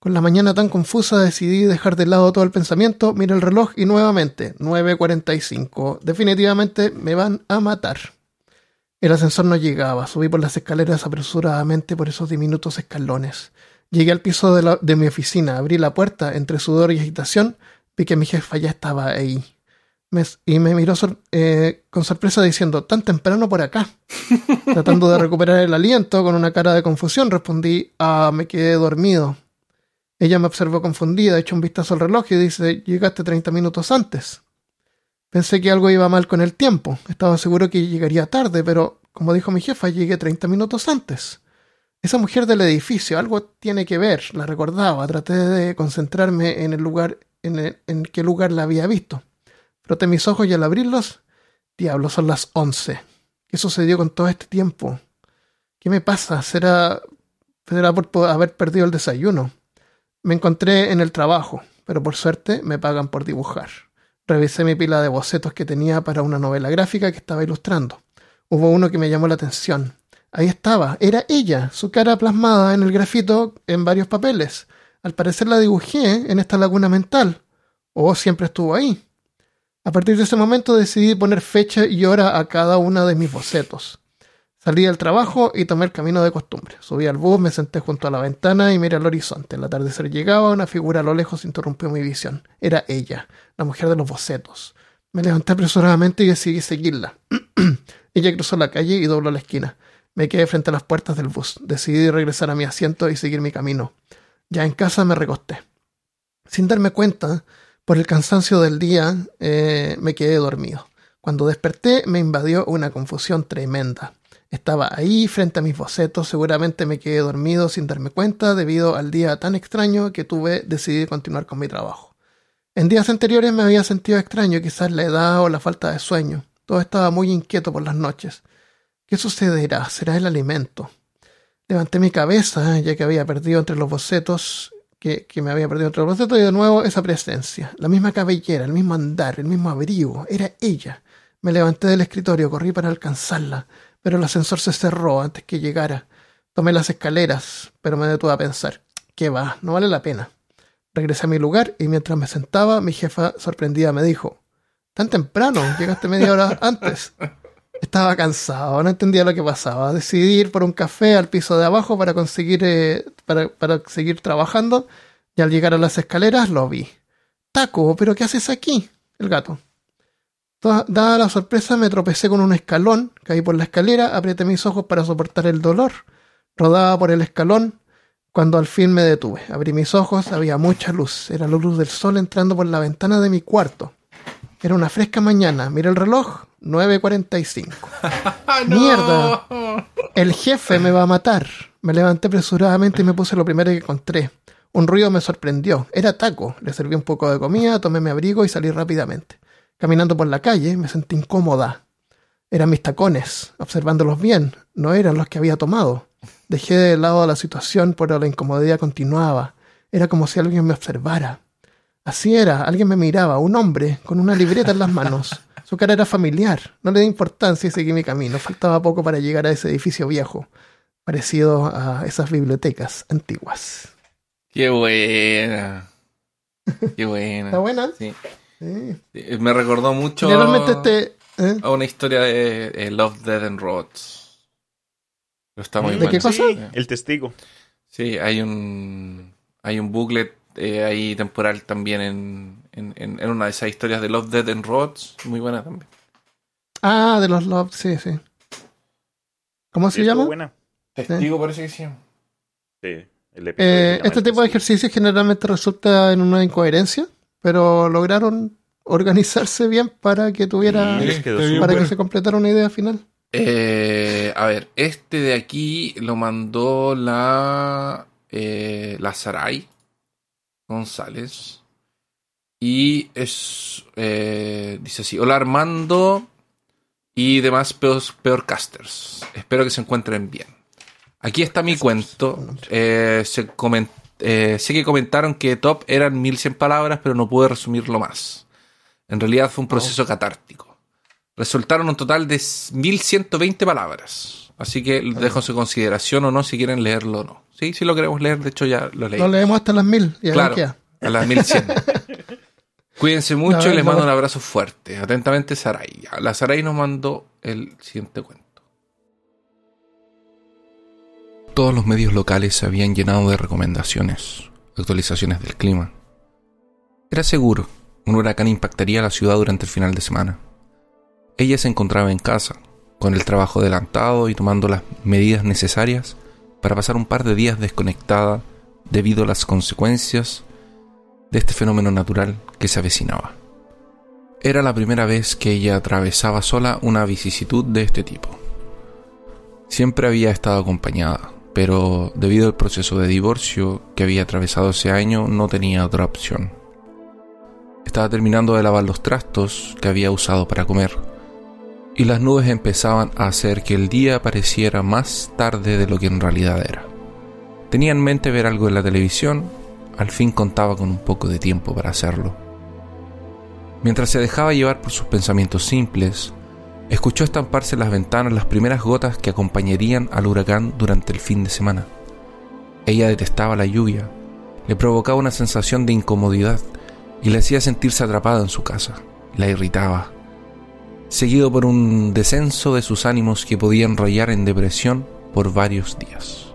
Con la mañana tan confusa decidí dejar de lado todo el pensamiento, miré el reloj y nuevamente, 9.45. Definitivamente me van a matar. El ascensor no llegaba, subí por las escaleras apresuradamente por esos diminutos escalones. Llegué al piso de, la- de mi oficina, abrí la puerta, entre sudor y agitación, vi que mi jefa ya estaba ahí. Me- y me miró sor- eh, con sorpresa diciendo, tan temprano por acá. [LAUGHS] Tratando de recuperar el aliento, con una cara de confusión, respondí, ah, me quedé dormido. Ella me observó confundida, echó un vistazo al reloj y dice, llegaste 30 minutos antes. Pensé que algo iba mal con el tiempo. Estaba seguro que llegaría tarde, pero, como dijo mi jefa, llegué 30 minutos antes. Esa mujer del edificio, algo tiene que ver, la recordaba. Traté de concentrarme en el lugar, en, el- en qué lugar la había visto. Froté mis ojos y al abrirlos, diablo, son las 11. ¿Qué sucedió con todo este tiempo? ¿Qué me pasa? ¿Será, será por po- haber perdido el desayuno? Me encontré en el trabajo, pero por suerte me pagan por dibujar. Revisé mi pila de bocetos que tenía para una novela gráfica que estaba ilustrando. Hubo uno que me llamó la atención. Ahí estaba, era ella, su cara plasmada en el grafito en varios papeles. Al parecer la dibujé en esta laguna mental. O siempre estuvo ahí. A partir de ese momento decidí poner fecha y hora a cada una de mis bocetos. Salí del trabajo y tomé el camino de costumbre. Subí al bus, me senté junto a la ventana y miré al horizonte. El atardecer llegaba, una figura a lo lejos interrumpió mi visión. Era ella, la mujer de los bocetos. Me levanté apresuradamente y decidí seguirla. [CLEARS THROAT] ella cruzó la calle y dobló la esquina. Me quedé frente a las puertas del bus. Decidí regresar a mi asiento y seguir mi camino. Ya en casa me recosté. Sin darme cuenta, por el cansancio del día, eh, me quedé dormido. Cuando desperté me invadió una confusión tremenda. Estaba ahí frente a mis bocetos, seguramente me quedé dormido sin darme cuenta debido al día tan extraño que tuve, decidí continuar con mi trabajo. En días anteriores me había sentido extraño, quizás la edad o la falta de sueño. Todo estaba muy inquieto por las noches. ¿Qué sucederá? ¿Será el alimento? Levanté mi cabeza, ya que había perdido entre los bocetos, que, que me había perdido entre los bocetos, y de nuevo esa presencia. La misma cabellera, el mismo andar, el mismo abrigo. Era ella. Me levanté del escritorio, corrí para alcanzarla, pero el ascensor se cerró antes que llegara. Tomé las escaleras, pero me detuve a pensar. ¿Qué va? No vale la pena. Regresé a mi lugar y mientras me sentaba, mi jefa sorprendida me dijo, ¿Tan temprano? Llegaste media hora antes. [LAUGHS] Estaba cansado, no entendía lo que pasaba. Decidí ir por un café al piso de abajo para conseguir eh, para, para seguir trabajando y al llegar a las escaleras lo vi. Taco, ¿pero qué haces aquí? El gato. Dada la sorpresa me tropecé con un escalón, caí por la escalera, apreté mis ojos para soportar el dolor, rodaba por el escalón, cuando al fin me detuve. Abrí mis ojos, había mucha luz, era la luz del sol entrando por la ventana de mi cuarto. Era una fresca mañana, miré el reloj, 9.45. [LAUGHS] ¡Mierda! El jefe me va a matar. Me levanté apresuradamente y me puse lo primero que encontré. Un ruido me sorprendió. Era taco. Le serví un poco de comida, tomé mi abrigo y salí rápidamente. Caminando por la calle me sentí incómoda. Eran mis tacones. Observándolos bien, no eran los que había tomado. Dejé de lado la situación, pero la incomodidad continuaba. Era como si alguien me observara. Así era, alguien me miraba, un hombre, con una libreta en las manos. [LAUGHS] Su cara era familiar. No le di importancia y seguí mi camino. Faltaba poco para llegar a ese edificio viejo. parecidos a esas bibliotecas antiguas. Qué buena. Qué buena. [LAUGHS] ¿Está buena? Sí. Sí. Sí, Me recordó mucho Generalmente este... ¿eh? a una historia de eh, Love, Dead and Robots. Está muy ¿De buena. qué cosa? Sí, el testigo. Sí, hay un hay un booklet eh, ahí temporal también en, en, en- en una de esas historias de Love, Dead and Robots. Muy buena también. Ah, de los Love, sí, sí. ¿Cómo se Sí, llama? buena. Testigo parece que sí. Sí, el Eh, este tipo de ejercicios generalmente resulta en una incoherencia, pero lograron organizarse bien para que tuviera, Sí, bien, para que se completara una idea final. Eh, a ver, este de aquí lo mandó la eh, la Saray González y es eh, dice así: Hola Armando y demás peor, peorcasters. Espero que se encuentren bien. Aquí está mi cuento. Eh, se eh, sé que comentaron que top eran 1100 palabras, pero no pude resumirlo más. En realidad fue un proceso catártico. Resultaron un total de 1120 palabras. Así que dejo en su consideración o no si quieren leerlo o no. Sí, sí lo queremos leer. De hecho, ya lo leí. Lo leemos hasta las mil y a ver Claro, a las 1100. [LAUGHS] Cuídense mucho No, y les no. mando un abrazo fuerte. Atentamente, Saray. La Saray nos mandó el siguiente cuento. Todos los medios locales se habían llenado de recomendaciones, actualizaciones del clima. Era seguro, un huracán impactaría la ciudad durante el final de semana. Ella se encontraba en casa, con el trabajo adelantado y tomando las medidas necesarias para pasar un par de días desconectada debido a las consecuencias de este fenómeno natural que se avecinaba. Era la primera vez que ella atravesaba sola una vicisitud de este tipo. Siempre había estado acompañada, pero debido al proceso de divorcio que había atravesado ese año no tenía otra opción. Estaba terminando de lavar los trastos que había usado para comer, y las nubes empezaban a hacer que el día pareciera más tarde de lo que en realidad era. Tenía en mente ver algo en la televisión, al fin contaba con un poco de tiempo para hacerlo. Mientras se dejaba llevar por sus pensamientos simples, escuchó estamparse en las ventanas las primeras gotas que acompañarían al huracán durante el fin de semana. Ella detestaba la lluvia, le provocaba una sensación de incomodidad y le hacía sentirse atrapada en su casa, la irritaba, seguido por un descenso de sus ánimos que podían rayar en depresión por varios días.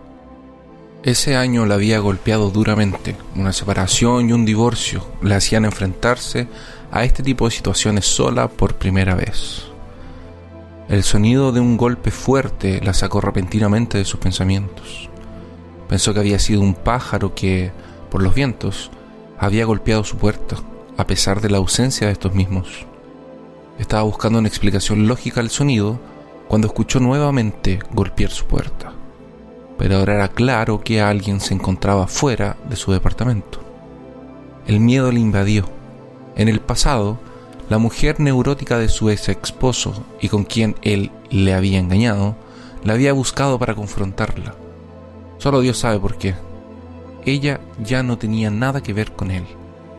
Ese año la había golpeado duramente. Una separación y un divorcio le hacían enfrentarse a este tipo de situaciones sola por primera vez. El sonido de un golpe fuerte la sacó repentinamente de sus pensamientos. Pensó que había sido un pájaro que, por los vientos, había golpeado su puerta, a pesar de la ausencia de estos mismos. Estaba buscando una explicación lógica al sonido cuando escuchó nuevamente golpear su puerta pero ahora era claro que alguien se encontraba fuera de su departamento. El miedo le invadió. En el pasado, la mujer neurótica de su ex esposo y con quien él le había engañado, la había buscado para confrontarla. Solo Dios sabe por qué. Ella ya no tenía nada que ver con él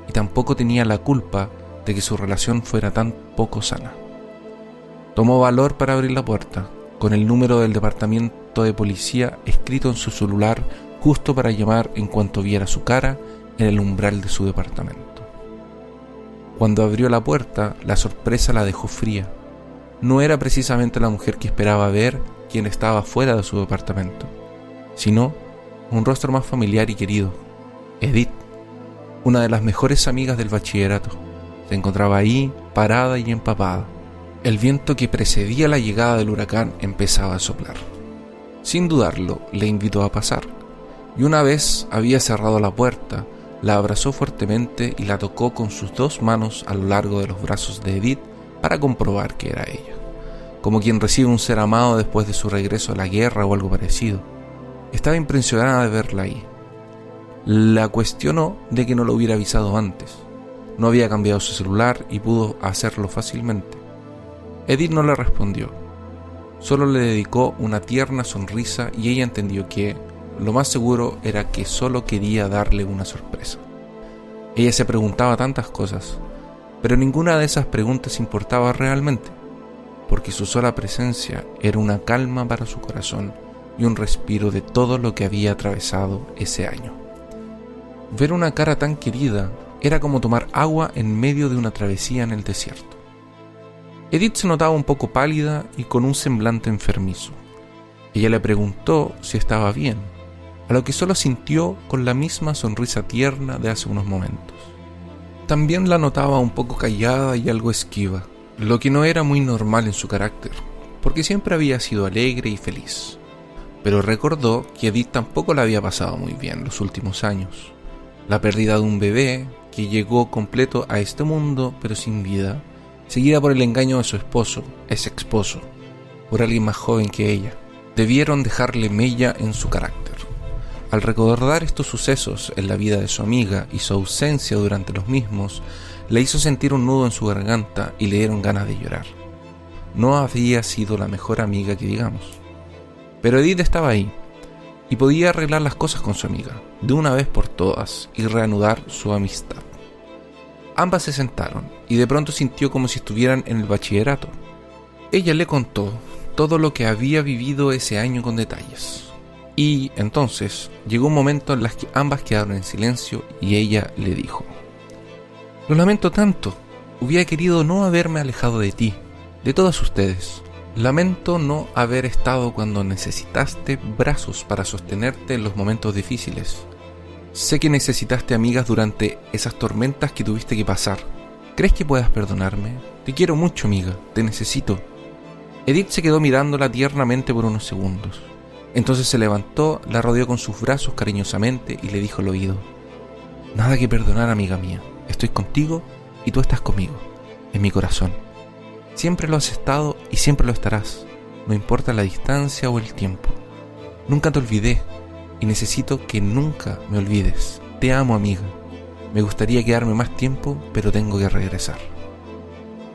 y tampoco tenía la culpa de que su relación fuera tan poco sana. Tomó valor para abrir la puerta, con el número del departamento de policía escrito en su celular justo para llamar en cuanto viera su cara en el umbral de su departamento. Cuando abrió la puerta, la sorpresa la dejó fría. No era precisamente la mujer que esperaba ver quien estaba fuera de su departamento, sino un rostro más familiar y querido, Edith, una de las mejores amigas del bachillerato. Se encontraba ahí, parada y empapada. El viento que precedía la llegada del huracán empezaba a soplar. Sin dudarlo, le invitó a pasar, y una vez había cerrado la puerta, la abrazó fuertemente y la tocó con sus dos manos a lo largo de los brazos de Edith para comprobar que era ella, como quien recibe un ser amado después de su regreso a la guerra o algo parecido. Estaba impresionada de verla ahí. La cuestionó de que no lo hubiera avisado antes. No había cambiado su celular y pudo hacerlo fácilmente. Edith no le respondió. Solo le dedicó una tierna sonrisa y ella entendió que lo más seguro era que solo quería darle una sorpresa. Ella se preguntaba tantas cosas, pero ninguna de esas preguntas importaba realmente, porque su sola presencia era una calma para su corazón y un respiro de todo lo que había atravesado ese año. Ver una cara tan querida era como tomar agua en medio de una travesía en el desierto. Edith se notaba un poco pálida y con un semblante enfermizo. Ella le preguntó si estaba bien, a lo que solo sintió con la misma sonrisa tierna de hace unos momentos. También la notaba un poco callada y algo esquiva, lo que no era muy normal en su carácter, porque siempre había sido alegre y feliz. Pero recordó que Edith tampoco la había pasado muy bien los últimos años. La pérdida de un bebé que llegó completo a este mundo pero sin vida, seguida por el engaño de su esposo, ese esposo, por alguien más joven que ella, debieron dejarle mella en su carácter. Al recordar estos sucesos en la vida de su amiga y su ausencia durante los mismos, le hizo sentir un nudo en su garganta y le dieron ganas de llorar. No había sido la mejor amiga que digamos. Pero Edith estaba ahí y podía arreglar las cosas con su amiga, de una vez por todas, y reanudar su amistad. Ambas se sentaron y de pronto sintió como si estuvieran en el bachillerato. Ella le contó todo lo que había vivido ese año con detalles. Y entonces llegó un momento en el que ambas quedaron en silencio y ella le dijo, Lo lamento tanto, hubiera querido no haberme alejado de ti, de todas ustedes. Lamento no haber estado cuando necesitaste brazos para sostenerte en los momentos difíciles. Sé que necesitaste amigas durante esas tormentas que tuviste que pasar. ¿Crees que puedas perdonarme? Te quiero mucho, amiga, te necesito. Edith se quedó mirándola tiernamente por unos segundos. Entonces se levantó, la rodeó con sus brazos cariñosamente y le dijo al oído, Nada que perdonar, amiga mía. Estoy contigo y tú estás conmigo, en mi corazón. Siempre lo has estado y siempre lo estarás, no importa la distancia o el tiempo. Nunca te olvidé necesito que nunca me olvides. Te amo, amiga. Me gustaría quedarme más tiempo, pero tengo que regresar.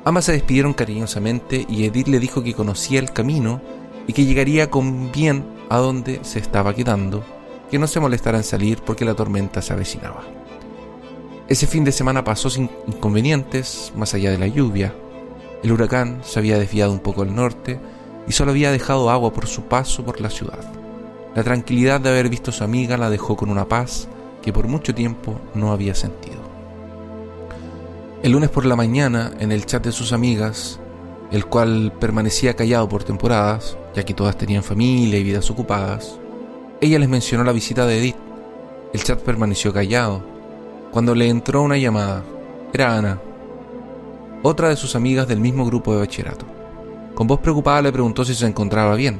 Ambas se despidieron cariñosamente y Edith le dijo que conocía el camino y que llegaría con bien a donde se estaba quedando, que no se molestara en salir porque la tormenta se avecinaba. Ese fin de semana pasó sin inconvenientes, más allá de la lluvia. El huracán se había desviado un poco al norte y solo había dejado agua por su paso por la ciudad. La tranquilidad de haber visto a su amiga la dejó con una paz que por mucho tiempo no había sentido. El lunes por la mañana, en el chat de sus amigas, el cual permanecía callado por temporadas, ya que todas tenían familia y vidas ocupadas, ella les mencionó la visita de Edith. El chat permaneció callado. Cuando le entró una llamada, era Ana, otra de sus amigas del mismo grupo de bachillerato. Con voz preocupada le preguntó si se encontraba bien.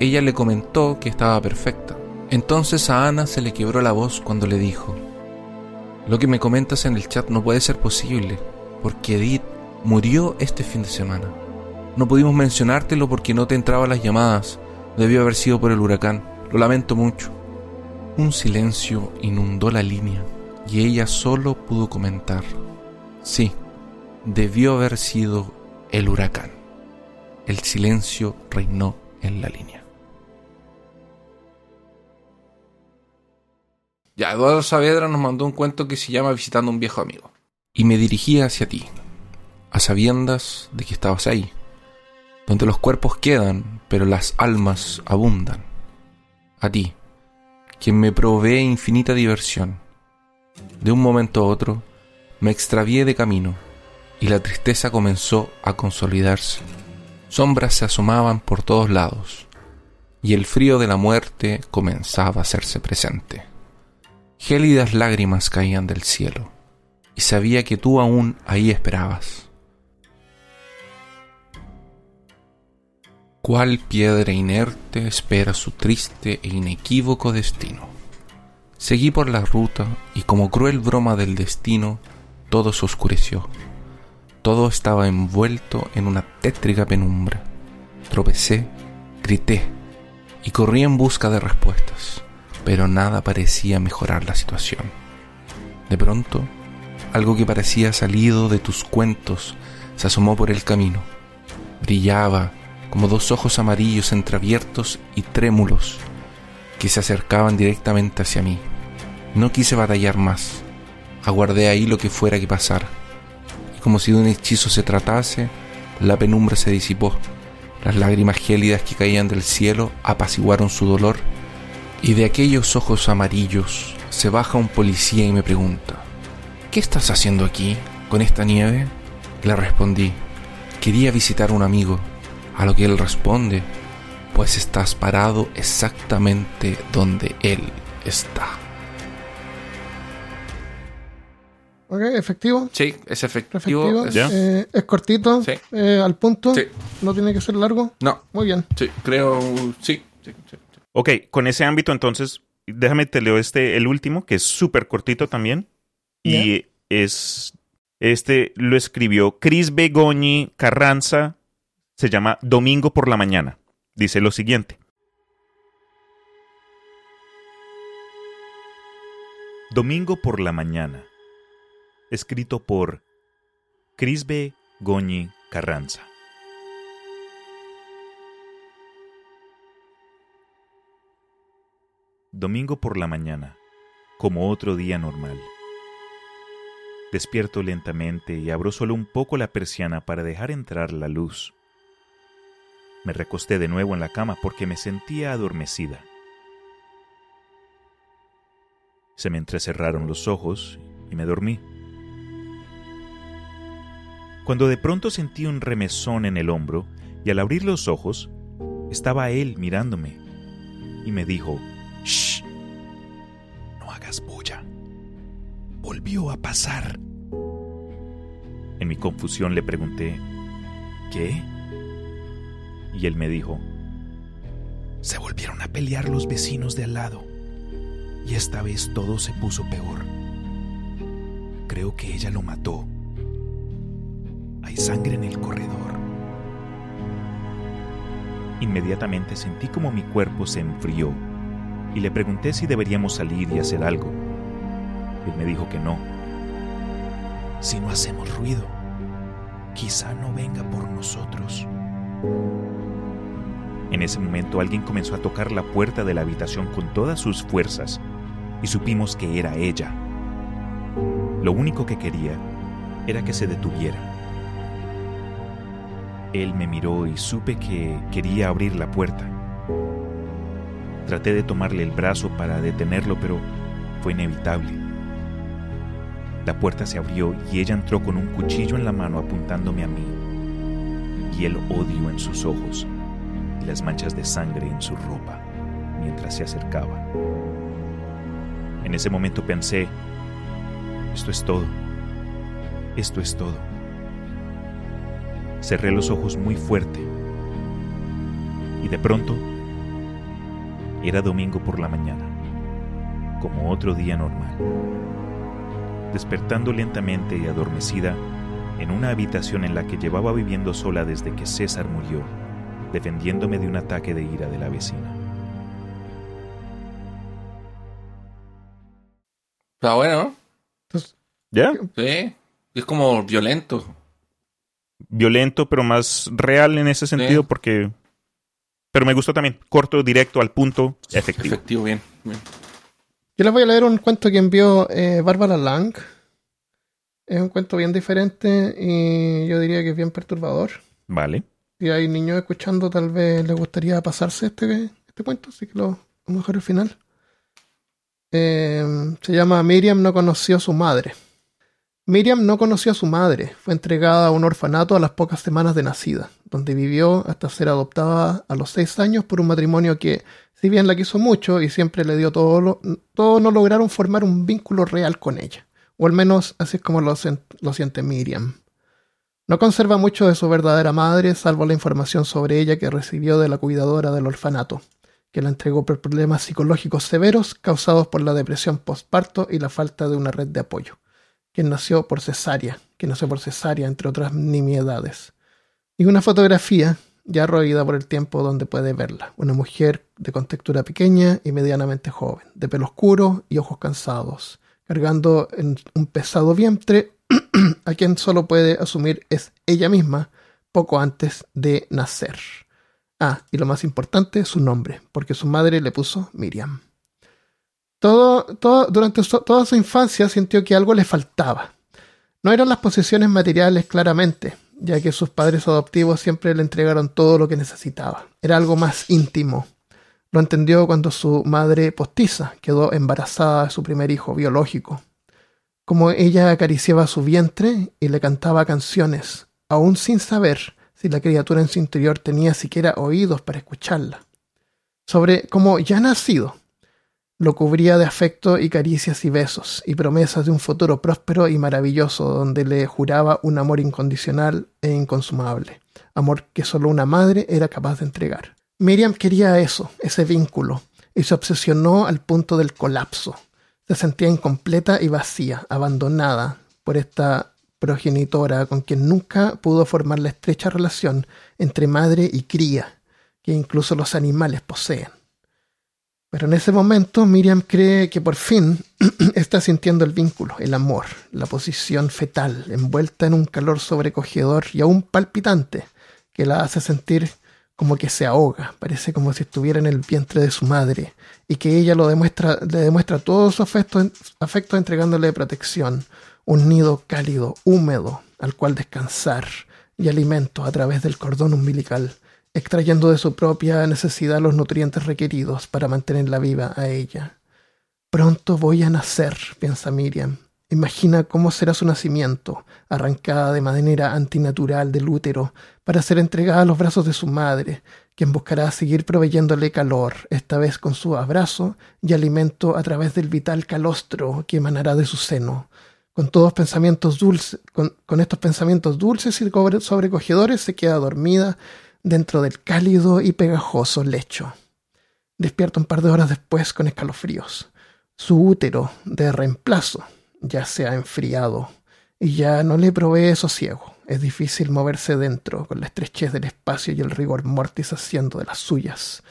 Ella le comentó que estaba perfecta. Entonces a Ana se le quebró la voz cuando le dijo, lo que me comentas en el chat no puede ser posible, porque Edith murió este fin de semana. No pudimos mencionártelo porque no te entraban las llamadas. Debió haber sido por el huracán. Lo lamento mucho. Un silencio inundó la línea y ella solo pudo comentar. Sí, debió haber sido el huracán. El silencio reinó en la línea. Ya, Eduardo Saavedra nos mandó un cuento que se llama Visitando a un viejo amigo. Y me dirigía hacia ti, a sabiendas de que estabas ahí, donde los cuerpos quedan, pero las almas abundan. A ti, quien me provee infinita diversión. De un momento a otro, me extravié de camino, y la tristeza comenzó a consolidarse. Sombras se asomaban por todos lados, y el frío de la muerte comenzaba a hacerse presente. Gélidas lágrimas caían del cielo, y sabía que tú aún ahí esperabas. ¿Cuál piedra inerte espera su triste e inequívoco destino? Seguí por la ruta y como cruel broma del destino, todo se oscureció. Todo estaba envuelto en una tétrica penumbra. Tropecé, grité y corrí en busca de respuestas pero nada parecía mejorar la situación. De pronto, algo que parecía salido de tus cuentos se asomó por el camino. Brillaba como dos ojos amarillos entreabiertos y trémulos que se acercaban directamente hacia mí. No quise batallar más. Aguardé ahí lo que fuera que pasara. Y como si de un hechizo se tratase, la penumbra se disipó Las lágrimas gélidas que caían del cielo apaciguaron su dolor y de aquellos ojos amarillos se baja un policía y me pregunta, ¿qué estás haciendo aquí con esta nieve? Le respondí, quería visitar a un amigo, a lo que él responde, pues estás parado exactamente donde él está. Ok, efectivo. Sí, es efectivo. Efectivo. es-. Eh, es cortito, Sí. eh, al punto. Sí. No tiene que ser largo. No, Muy bien. sí, creo, sí. sí, sí. Ok, con ese ámbito entonces, déjame te leo este, el último, que es súper cortito también. Y es, este lo escribió Cris Begoñi Carranza, se llama Domingo por la Mañana. Dice lo siguiente. Domingo por la Mañana. Escrito por Crisbe Goñi Carranza. Domingo por la mañana, como otro día normal. Despierto lentamente y abro solo un poco la persiana para dejar entrar la luz. Me recosté de nuevo en la cama porque me sentía adormecida. Se me entrecerraron los ojos y me dormí. Cuando de pronto sentí un remesón en el hombro y al abrir los ojos, estaba él mirándome y me dijo, Shh, no hagas bulla. Volvió a pasar. En mi confusión le pregunté, ¿qué? Y él me dijo, se volvieron a pelear los vecinos de al lado. Y esta vez todo se puso peor. Creo que ella lo mató. Hay sangre en el corredor. Inmediatamente sentí como mi cuerpo se enfrió y le pregunté si deberíamos salir y hacer algo. Él me dijo que no. Si no hacemos ruido, quizá no venga por nosotros. En ese momento alguien comenzó a tocar la puerta de la habitación con todas sus fuerzas y supimos que era ella. Lo único que quería era que se detuviera. Él me miró y supe que quería abrir la puerta. Traté de tomarle el brazo para detenerlo, pero fue inevitable. La puerta se abrió y ella entró con un cuchillo en la mano apuntándome a mí. Y el odio en sus ojos y las manchas de sangre en su ropa mientras se acercaba. En ese momento pensé, esto es todo, esto es todo. Cerré los ojos muy fuerte y de pronto era domingo por la mañana, como otro día normal. Despertando lentamente y adormecida en una habitación en la que llevaba viviendo sola desde que César murió, defendiéndome de un ataque de ira de la vecina. Está bueno, ¿no? Entonces, ¿Ya? Sí. Es como violento. Violento, pero más real en ese sentido, Sí. porque. Pero me gustó también. Corto, directo, al punto, efectivo. Efectivo, bien. bien. Yo les voy a leer un cuento que envió eh, Bárbara Lang. Es un cuento bien diferente y yo diría que es bien perturbador. Vale. Si hay niños escuchando, tal vez les gustaría pasarse este, este cuento, así que lo, a lo mejor el final. Eh, se llama Miriam no conoció a su madre. Miriam no conoció a su madre, fue entregada a un orfanato a las pocas semanas de nacida, donde vivió hasta ser adoptada a los seis años por un matrimonio que, si bien la quiso mucho y siempre le dio todo, lo, no lograron formar un vínculo real con ella, o al menos así es como lo siente Miriam. No conserva mucho de su verdadera madre, salvo la información sobre ella que recibió de la cuidadora del orfanato, que la entregó por problemas psicológicos severos causados por la depresión postparto y la falta de una red de apoyo, quien nació por cesárea, que nació por cesárea, entre otras nimiedades. Y una fotografía, ya roída por el tiempo, donde puede verla, una mujer de contextura pequeña y medianamente joven, de pelo oscuro y ojos cansados, cargando en un pesado vientre [CLEARS THROAT] a quien solo puede asumir es ella misma poco antes de nacer. Ah, y lo más importante, su nombre, porque su madre le puso Miriam. Todo, todo, durante toda su infancia sintió que algo le faltaba. No eran las posesiones materiales claramente, ya que sus padres adoptivos siempre le entregaron todo lo que necesitaba. Era algo más íntimo. Lo entendió cuando su madre postiza quedó embarazada de su primer hijo biológico. Como ella acariciaba su vientre y le cantaba canciones, aún sin saber si la criatura en su interior tenía siquiera oídos para escucharla. Sobre cómo ya nacido, lo cubría de afecto y caricias y besos, y promesas de un futuro próspero y maravilloso, donde le juraba un amor incondicional e inconsumable, amor que solo una madre era capaz de entregar. Miriam quería eso, ese vínculo, y se obsesionó al punto del colapso. Se sentía incompleta y vacía, abandonada por esta progenitora con quien nunca pudo formar la estrecha relación entre madre y cría, que incluso los animales poseen. Pero en ese momento Miriam cree que por fin [CLEARS THROAT] está sintiendo el vínculo, el amor, la posición fetal, envuelta en un calor sobrecogedor y aún palpitante, que la hace sentir como que se ahoga, parece como si estuviera en el vientre de su madre, y que ella lo demuestra, le demuestra todo su afecto, afecto entregándole protección, un nido cálido, húmedo, al cual descansar, y alimento a través del cordón umbilical extrayendo de su propia necesidad los nutrientes requeridos para mantenerla viva a ella. Pronto voy a nacer, piensa Miriam. Imagina cómo será su nacimiento, arrancada de manera antinatural del útero, para ser entregada a los brazos de su madre, quien buscará seguir proveyéndole calor, esta vez con su abrazo y alimento a través del vital calostro que emanará de su seno. Con todos pensamientos dulces, con, con estos pensamientos dulces y sobrecogedores se queda dormida dentro del cálido y pegajoso lecho. Despierta un par de horas después con escalofríos. Su útero de reemplazo ya se ha enfriado y ya no le provee sosiego. Es difícil moverse dentro con la estrechez del espacio y el rigor mortis haciendo de las suyas,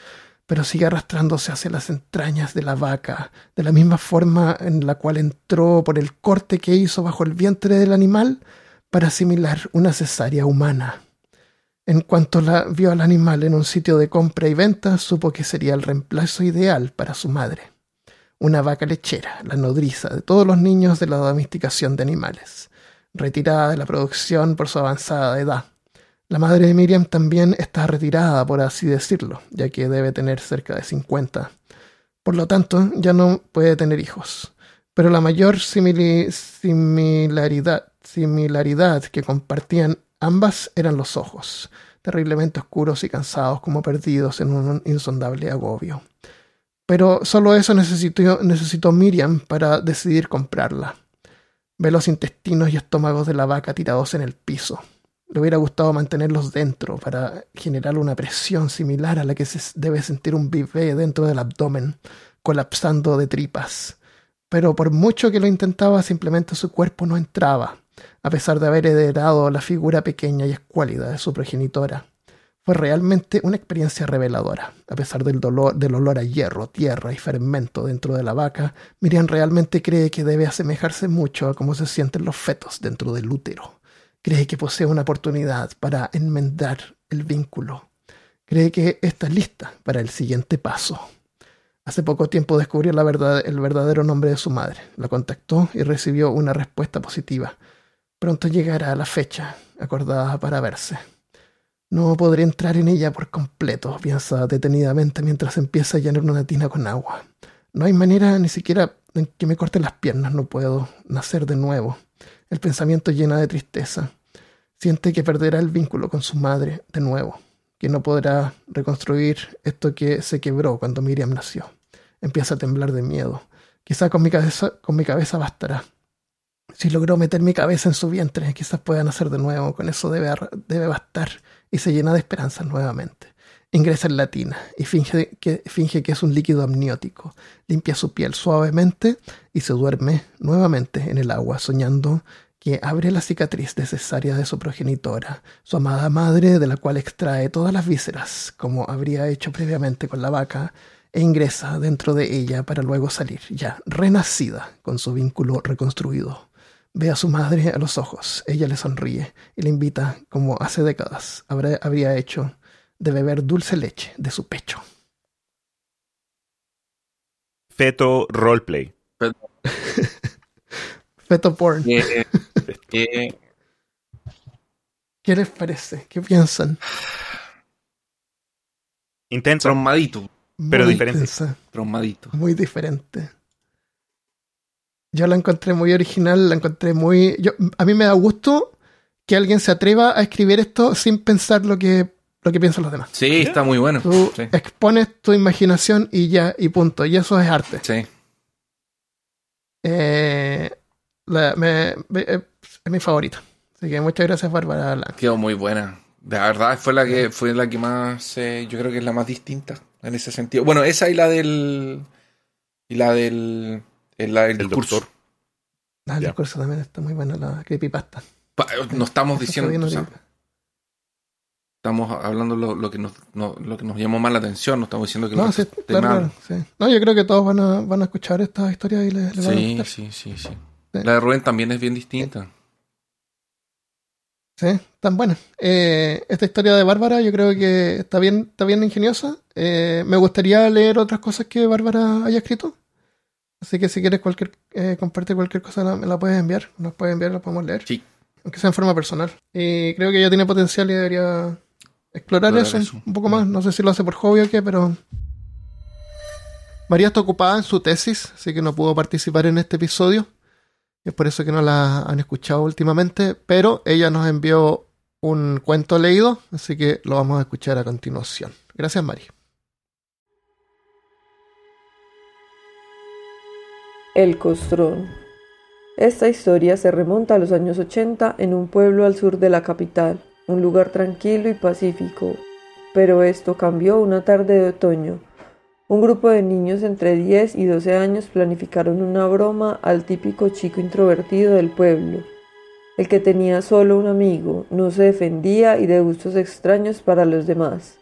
pero sigue arrastrándose hacia las entrañas de la vaca, de la misma forma en la cual entró por el corte que hizo bajo el vientre del animal para asimilar una cesárea humana. En cuanto la vio al animal en un sitio de compra y venta, supo que sería el reemplazo ideal para su madre. Una vaca lechera, la nodriza de todos los niños de la domesticación de animales, retirada de la producción por su avanzada edad. La madre de Miriam también está retirada, por así decirlo, ya que debe tener cerca de 50. Por lo tanto, ya no puede tener hijos. Pero la mayor similaridad, similaridad que compartían Ambas eran los ojos, terriblemente oscuros y cansados como perdidos en un insondable agobio. Pero solo eso necesitó, Miriam para decidir comprarla. Ve los intestinos y estómagos de la vaca tirados en el piso. Le hubiera gustado mantenerlos dentro para generar una presión similar a la que se debe sentir un bebé dentro del abdomen, colapsando de tripas. Pero por mucho que lo intentaba, simplemente su cuerpo no entraba a pesar de haber heredado la figura pequeña y escuálida de su progenitora. Fue realmente una experiencia reveladora. A pesar del dolor, del olor a hierro, tierra y fermento dentro de la vaca, Miriam realmente cree que debe asemejarse mucho a cómo se sienten los fetos dentro del útero. Cree que posee una oportunidad para enmendar el vínculo. Cree que está lista para el siguiente paso. Hace poco tiempo descubrió la verdad, el verdadero nombre de su madre. La contactó y recibió una respuesta positiva. Pronto llegará la fecha acordada para verse. No podré entrar en ella por completo, piensa detenidamente mientras empieza a llenar una tina con agua. No hay manera ni siquiera en que me corten las piernas, no puedo nacer de nuevo. El pensamiento llena de tristeza. Siente que perderá el vínculo con su madre de nuevo, que no podrá reconstruir esto que se quebró cuando Miriam nació. Empieza a temblar de miedo. Quizá con mi cabeza, con mi cabeza bastará. Si logró meter mi cabeza en su vientre, quizás pueda nacer de nuevo, con eso debe, debe bastar, y se llena de esperanzas nuevamente. Ingresa en la tina y finge que, finge que es un líquido amniótico. Limpia su piel suavemente y se duerme nuevamente en el agua, soñando que abre la cicatriz necesaria de su progenitora, su amada madre, de la cual extrae todas las vísceras, como habría hecho previamente con la vaca, e ingresa dentro de ella para luego salir, ya renacida, con su vínculo reconstruido. Ve a su madre a los ojos. Ella le sonríe y le invita, como hace décadas habría hecho, de beber dulce leche de su pecho. Feto roleplay. Feto [LAUGHS] porn. ¿Qué, [LAUGHS] ¿Qué les parece? ¿Qué piensan? Intenso. Traumadito. Pero Muy diferente. intensa, Traumadito. muy diferente. Yo la encontré muy original, la encontré muy... Yo, a mí me da gusto que alguien se atreva a escribir esto sin pensar lo que, lo que piensan los demás. Sí, está muy bueno. Tú Sí. expones tu imaginación y ya, y punto. Y eso es arte. Sí. Eh, la- me- me- eh, es mi favorita. Así que muchas gracias, Bárbara. Quedó muy buena. De verdad, fue la que fue la que más, eh, yo creo que es la más distinta en ese sentido. Bueno, esa y la del y la del eh, la del El discurso. doctor. Ah, el Ya. discurso también está muy buena, la creepypasta. Pa- No estamos Eso diciendo, o sea, estamos hablando lo, lo que nos no- lo que nos llamó más la atención, no estamos diciendo que No, lo sí, esté claro, mal. claro, sí. No, yo creo que todos van a, van a escuchar esta historia y les, les va a Sí, gustar. sí, sí, sí. Sí. La de Rubén también es bien distinta. Sí, tan buena. Eh, esta historia de Bárbara yo creo que está bien, está bien ingeniosa. Eh, me gustaría leer otras cosas que Bárbara haya escrito. Así que si quieres cualquier, eh, compartir cualquier cosa, la- me la puedes enviar. Nos puedes enviar, la podemos leer. Sí. Aunque sea en forma personal. Y creo que ella tiene potencial y debería explorar, Explorar eso, un- eso. un poco más. No sé si lo hace por hobby o qué, pero... María está ocupada en su tesis, así que no pudo participar en este episodio. Es por eso que no la han escuchado últimamente, pero ella nos envió un cuento leído, así que lo vamos a escuchar a continuación. Gracias, Mari. El Costrón. Esta historia se remonta a los años 80 en un pueblo al sur de la capital, un lugar tranquilo y pacífico. Pero esto cambió una tarde de otoño. Un grupo de niños entre 10 y 12 años planificaron una broma al típico chico introvertido del pueblo, el que tenía solo un amigo, no se defendía y de gustos extraños para los demás.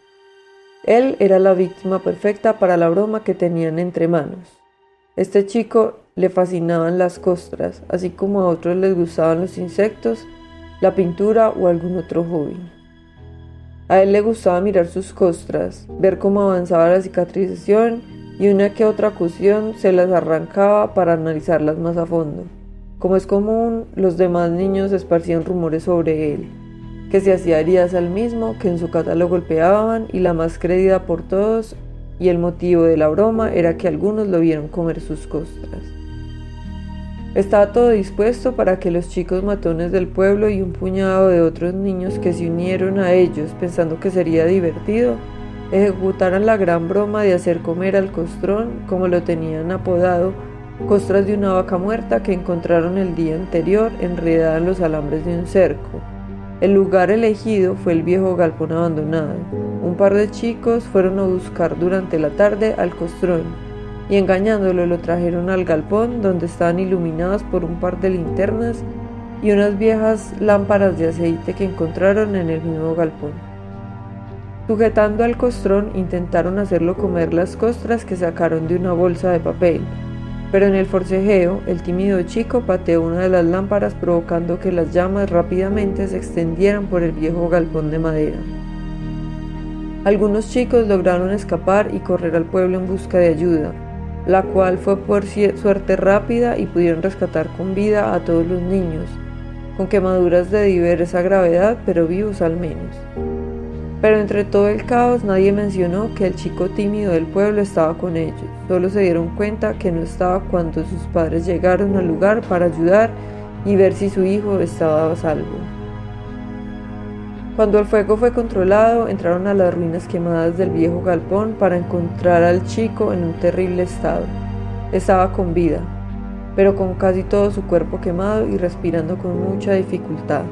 Él era la víctima perfecta para la broma que tenían entre manos. Este chico le fascinaban las costras, así como a otros les gustaban los insectos, la pintura o algún otro hobby. A él le gustaba mirar sus costras, ver cómo avanzaba la cicatrización y una que otra ocasión se las arrancaba para analizarlas más a fondo. Como es común, los demás niños esparcían rumores sobre él, que se hacía heridas al mismo, que en su catálogo golpeaban y la más creída por todos y el motivo de la broma era que algunos lo vieron comer sus costras. Estaba todo dispuesto para que los chicos matones del pueblo y un puñado de otros niños que se unieron a ellos pensando que sería divertido, ejecutaran la gran broma de hacer comer al costrón, como lo tenían apodado, costras de una vaca muerta que encontraron el día anterior enredada en los alambres de un cerco. El lugar elegido fue el viejo galpón abandonado. Un par de chicos fueron a buscar durante la tarde al costrón y engañándolo lo trajeron al galpón donde estaban iluminados por un par de linternas y unas viejas lámparas de aceite que encontraron en el mismo galpón. Sujetando al costrón intentaron hacerlo comer las costras que sacaron de una bolsa de papel, pero en el forcejeo el tímido chico pateó una de las lámparas provocando que las llamas rápidamente se extendieran por el viejo galpón de madera. Algunos chicos lograron escapar y correr al pueblo en busca de ayuda, la cual fue por suerte rápida y pudieron rescatar con vida a todos los niños, con quemaduras de diversa gravedad, pero vivos al menos. Pero entre todo el caos nadie mencionó que el chico tímido del pueblo estaba con ellos, solo se dieron cuenta que no estaba cuando sus padres llegaron al lugar para ayudar y ver si su hijo estaba a salvo. Cuando el fuego fue controlado, entraron a las ruinas quemadas del viejo galpón para encontrar al chico en un terrible estado. Estaba con vida, pero con casi todo su cuerpo quemado y respirando con mucha dificultad.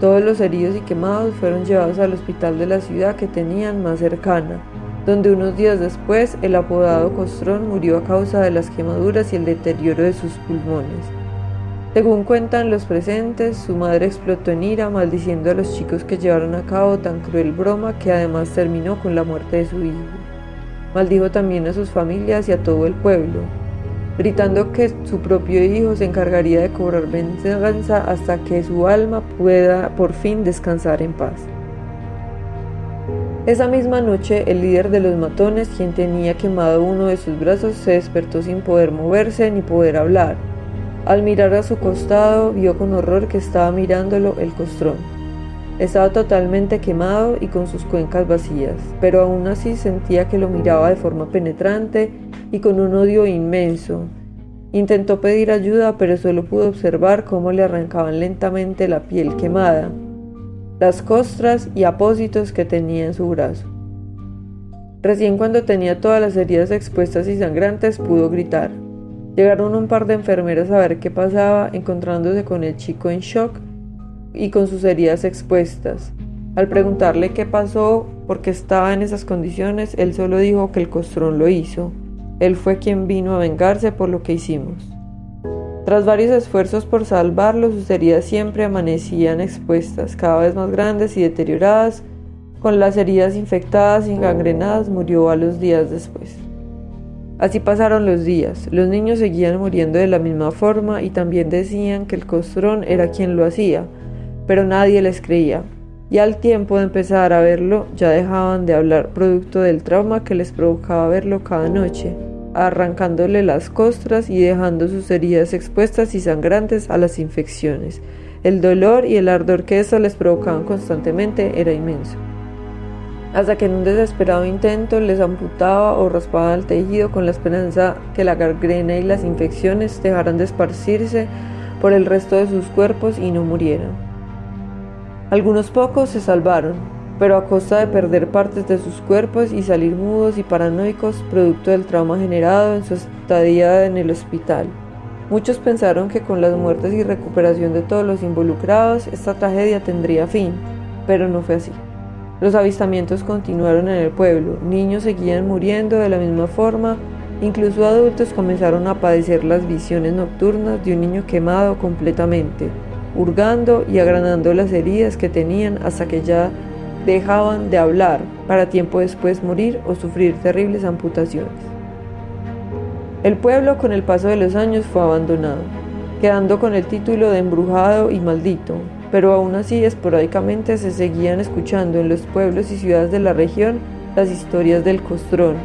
Todos los heridos y quemados fueron llevados al hospital de la ciudad que tenían más cercana, donde unos días después el apodado Costrón murió a causa de las quemaduras y el deterioro de sus pulmones. Según cuentan los presentes, su madre explotó en ira maldiciendo a los chicos que llevaron a cabo tan cruel broma que además terminó con la muerte de su hijo. Maldijo también a sus familias y a todo el pueblo, gritando que su propio hijo se encargaría de cobrar venganza hasta que su alma pueda por fin descansar en paz. Esa misma noche, el líder de los matones, quien tenía quemado uno de sus brazos, se despertó sin poder moverse ni poder hablar. Al mirar a su costado, vio con horror que estaba mirándolo el costrón. Estaba totalmente quemado y con sus cuencas vacías, pero aún así sentía que lo miraba de forma penetrante y con un odio inmenso. Intentó pedir ayuda, pero solo pudo observar cómo le arrancaban lentamente la piel quemada, las costras y apósitos que tenía en su brazo. Recién cuando tenía todas las heridas expuestas y sangrantes pudo gritar. Llegaron un par de enfermeras a ver qué pasaba, encontrándose con el chico en shock y con sus heridas expuestas. Al preguntarle qué pasó, por qué estaba en esas condiciones, él solo dijo que el costrón lo hizo. Él fue quien vino a vengarse por lo que hicimos. Tras varios esfuerzos por salvarlo, sus heridas siempre amanecían expuestas, cada vez más grandes y deterioradas. Con las heridas infectadas y gangrenadas murió a los días después. Así pasaron los días. Los niños seguían muriendo de la misma forma y también decían que el costrón era quien lo hacía, pero nadie les creía. Y al tiempo de empezar a verlo, ya dejaban de hablar producto del trauma que les provocaba verlo cada noche arrancándole las costras y dejando sus heridas expuestas y sangrantes a las infecciones. El dolor y el ardor que eso les provocaban constantemente era inmenso. Hasta que en un desesperado intento les amputaba o raspaba el tejido con la esperanza que la gangrena y las infecciones dejaran de esparcirse por el resto de sus cuerpos y no murieran. Algunos pocos se salvaron, pero a costa de perder partes de sus cuerpos y salir mudos y paranoicos producto del trauma generado en su estadía en el hospital. Muchos pensaron que con las muertes y recuperación de todos los involucrados esta tragedia tendría fin, pero no fue así. Los avistamientos continuaron en el pueblo, niños seguían muriendo de la misma forma, incluso adultos comenzaron a padecer las visiones nocturnas de un niño quemado completamente, hurgando y agranando las heridas que tenían hasta que ya dejaban de hablar para tiempo después morir o sufrir terribles amputaciones. El pueblo con el paso de los años fue abandonado, quedando con el título de embrujado y maldito, pero aún así esporádicamente se seguían escuchando en los pueblos y ciudades de la región las historias del costrón,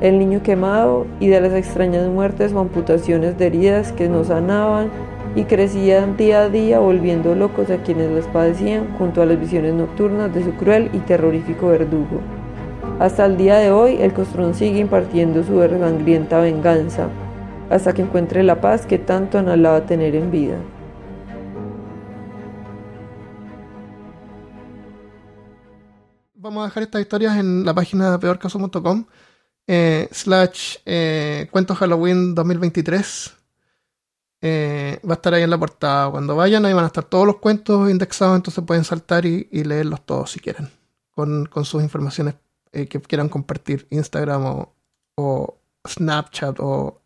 el niño quemado y de las extrañas muertes o amputaciones de heridas que no sanaban y crecían día a día volviendo locos a quienes las padecían junto a las visiones nocturnas de su cruel y terrorífico verdugo. Hasta el día de hoy el costrón sigue impartiendo su sangrienta venganza, hasta que encuentre la paz que tanto anhelaba tener en vida. Vamos a dejar estas historias en la página de peorcaso.com eh, slash eh, cuentos Halloween 2023 eh, va a estar ahí en la portada. Cuando vayan, ahí van a estar todos los cuentos indexados, entonces pueden saltar y, leerlos todos si quieren, con, sus informaciones eh, que quieran compartir, Instagram o, Snapchat o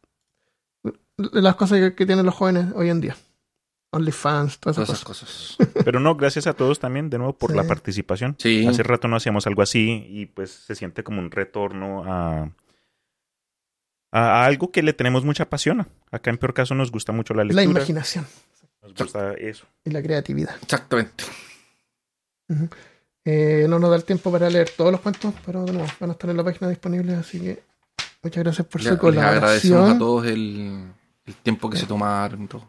las cosas que, tienen los jóvenes hoy en día. OnlyFans, todas esas, cosas. Pero no, gracias a todos también de nuevo por la participación. Hace rato no hacíamos algo así y pues se siente como un retorno a a, algo que le tenemos mucha pasión. Acá en peor caso nos gusta mucho la lectura. La imaginación. Nos gusta eso. Y la creatividad. Exactamente. Eh, no nos da el tiempo para leer todos los cuentos, pero de nuevo, van a estar en la página disponible, así que muchas gracias por su colaboración. agradecemos a todos el, tiempo que se tomaron y todo.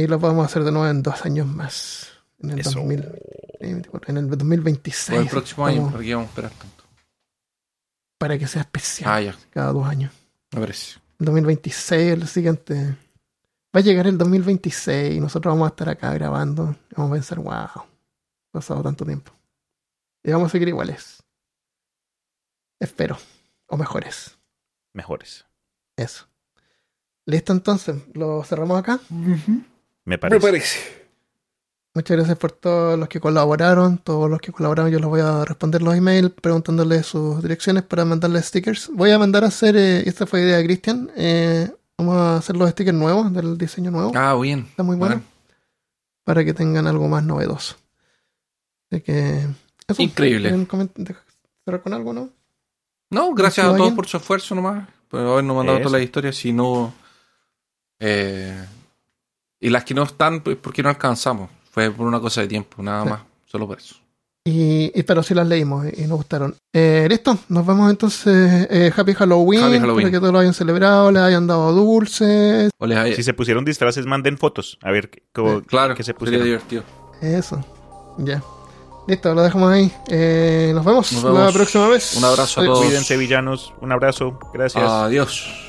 Y lo vamos a hacer de nuevo en dos años más. En el, 2000, en el 2026. O el próximo año, porque vamos a esperar tanto. Para que sea especial. Ah, ya. Cada dos años. Me parece. El 2026, el siguiente. Va a llegar el 2026 y nosotros vamos a estar acá grabando. vamos a pensar, wow, pasado tanto tiempo. Y vamos a seguir iguales. Espero. O mejores. Mejores. Eso. ¿Listo entonces? ¿Lo cerramos acá? Me parece. Me parece. Muchas gracias por todos los que colaboraron. Todos los que colaboraron, yo les voy a responder los emails preguntándoles sus direcciones para mandarles stickers. Voy a mandar a hacer, eh, esta fue idea de Cristian, eh, vamos a hacer los stickers nuevos del diseño nuevo. Ah, bien. Está muy bueno. Para que tengan algo más novedoso. Así que. Increíble. ¿Cerrar con algo, no? No, gracias a todos por su esfuerzo nomás. Por habernos mandado todas las historias. Si no. Eh, y las que no están, pues porque no alcanzamos. Fue por una cosa de tiempo, nada más, solo por eso. Y, pero sí las leímos y, nos gustaron. Eh, listo, nos vemos entonces. Eh, Happy Halloween. Happy Halloween. que todos lo hayan celebrado, les hayan dado dulces. Si se pusieron disfraces, manden fotos. A ver cómo, claro, que se pusieron. Sería divertido. Eso, ya. Listo, lo dejamos ahí. Eh, nos, vemos Nos vemos. la próxima vez. Un abrazo a todos. Cuídense, villanos. Un abrazo. Gracias. Adiós.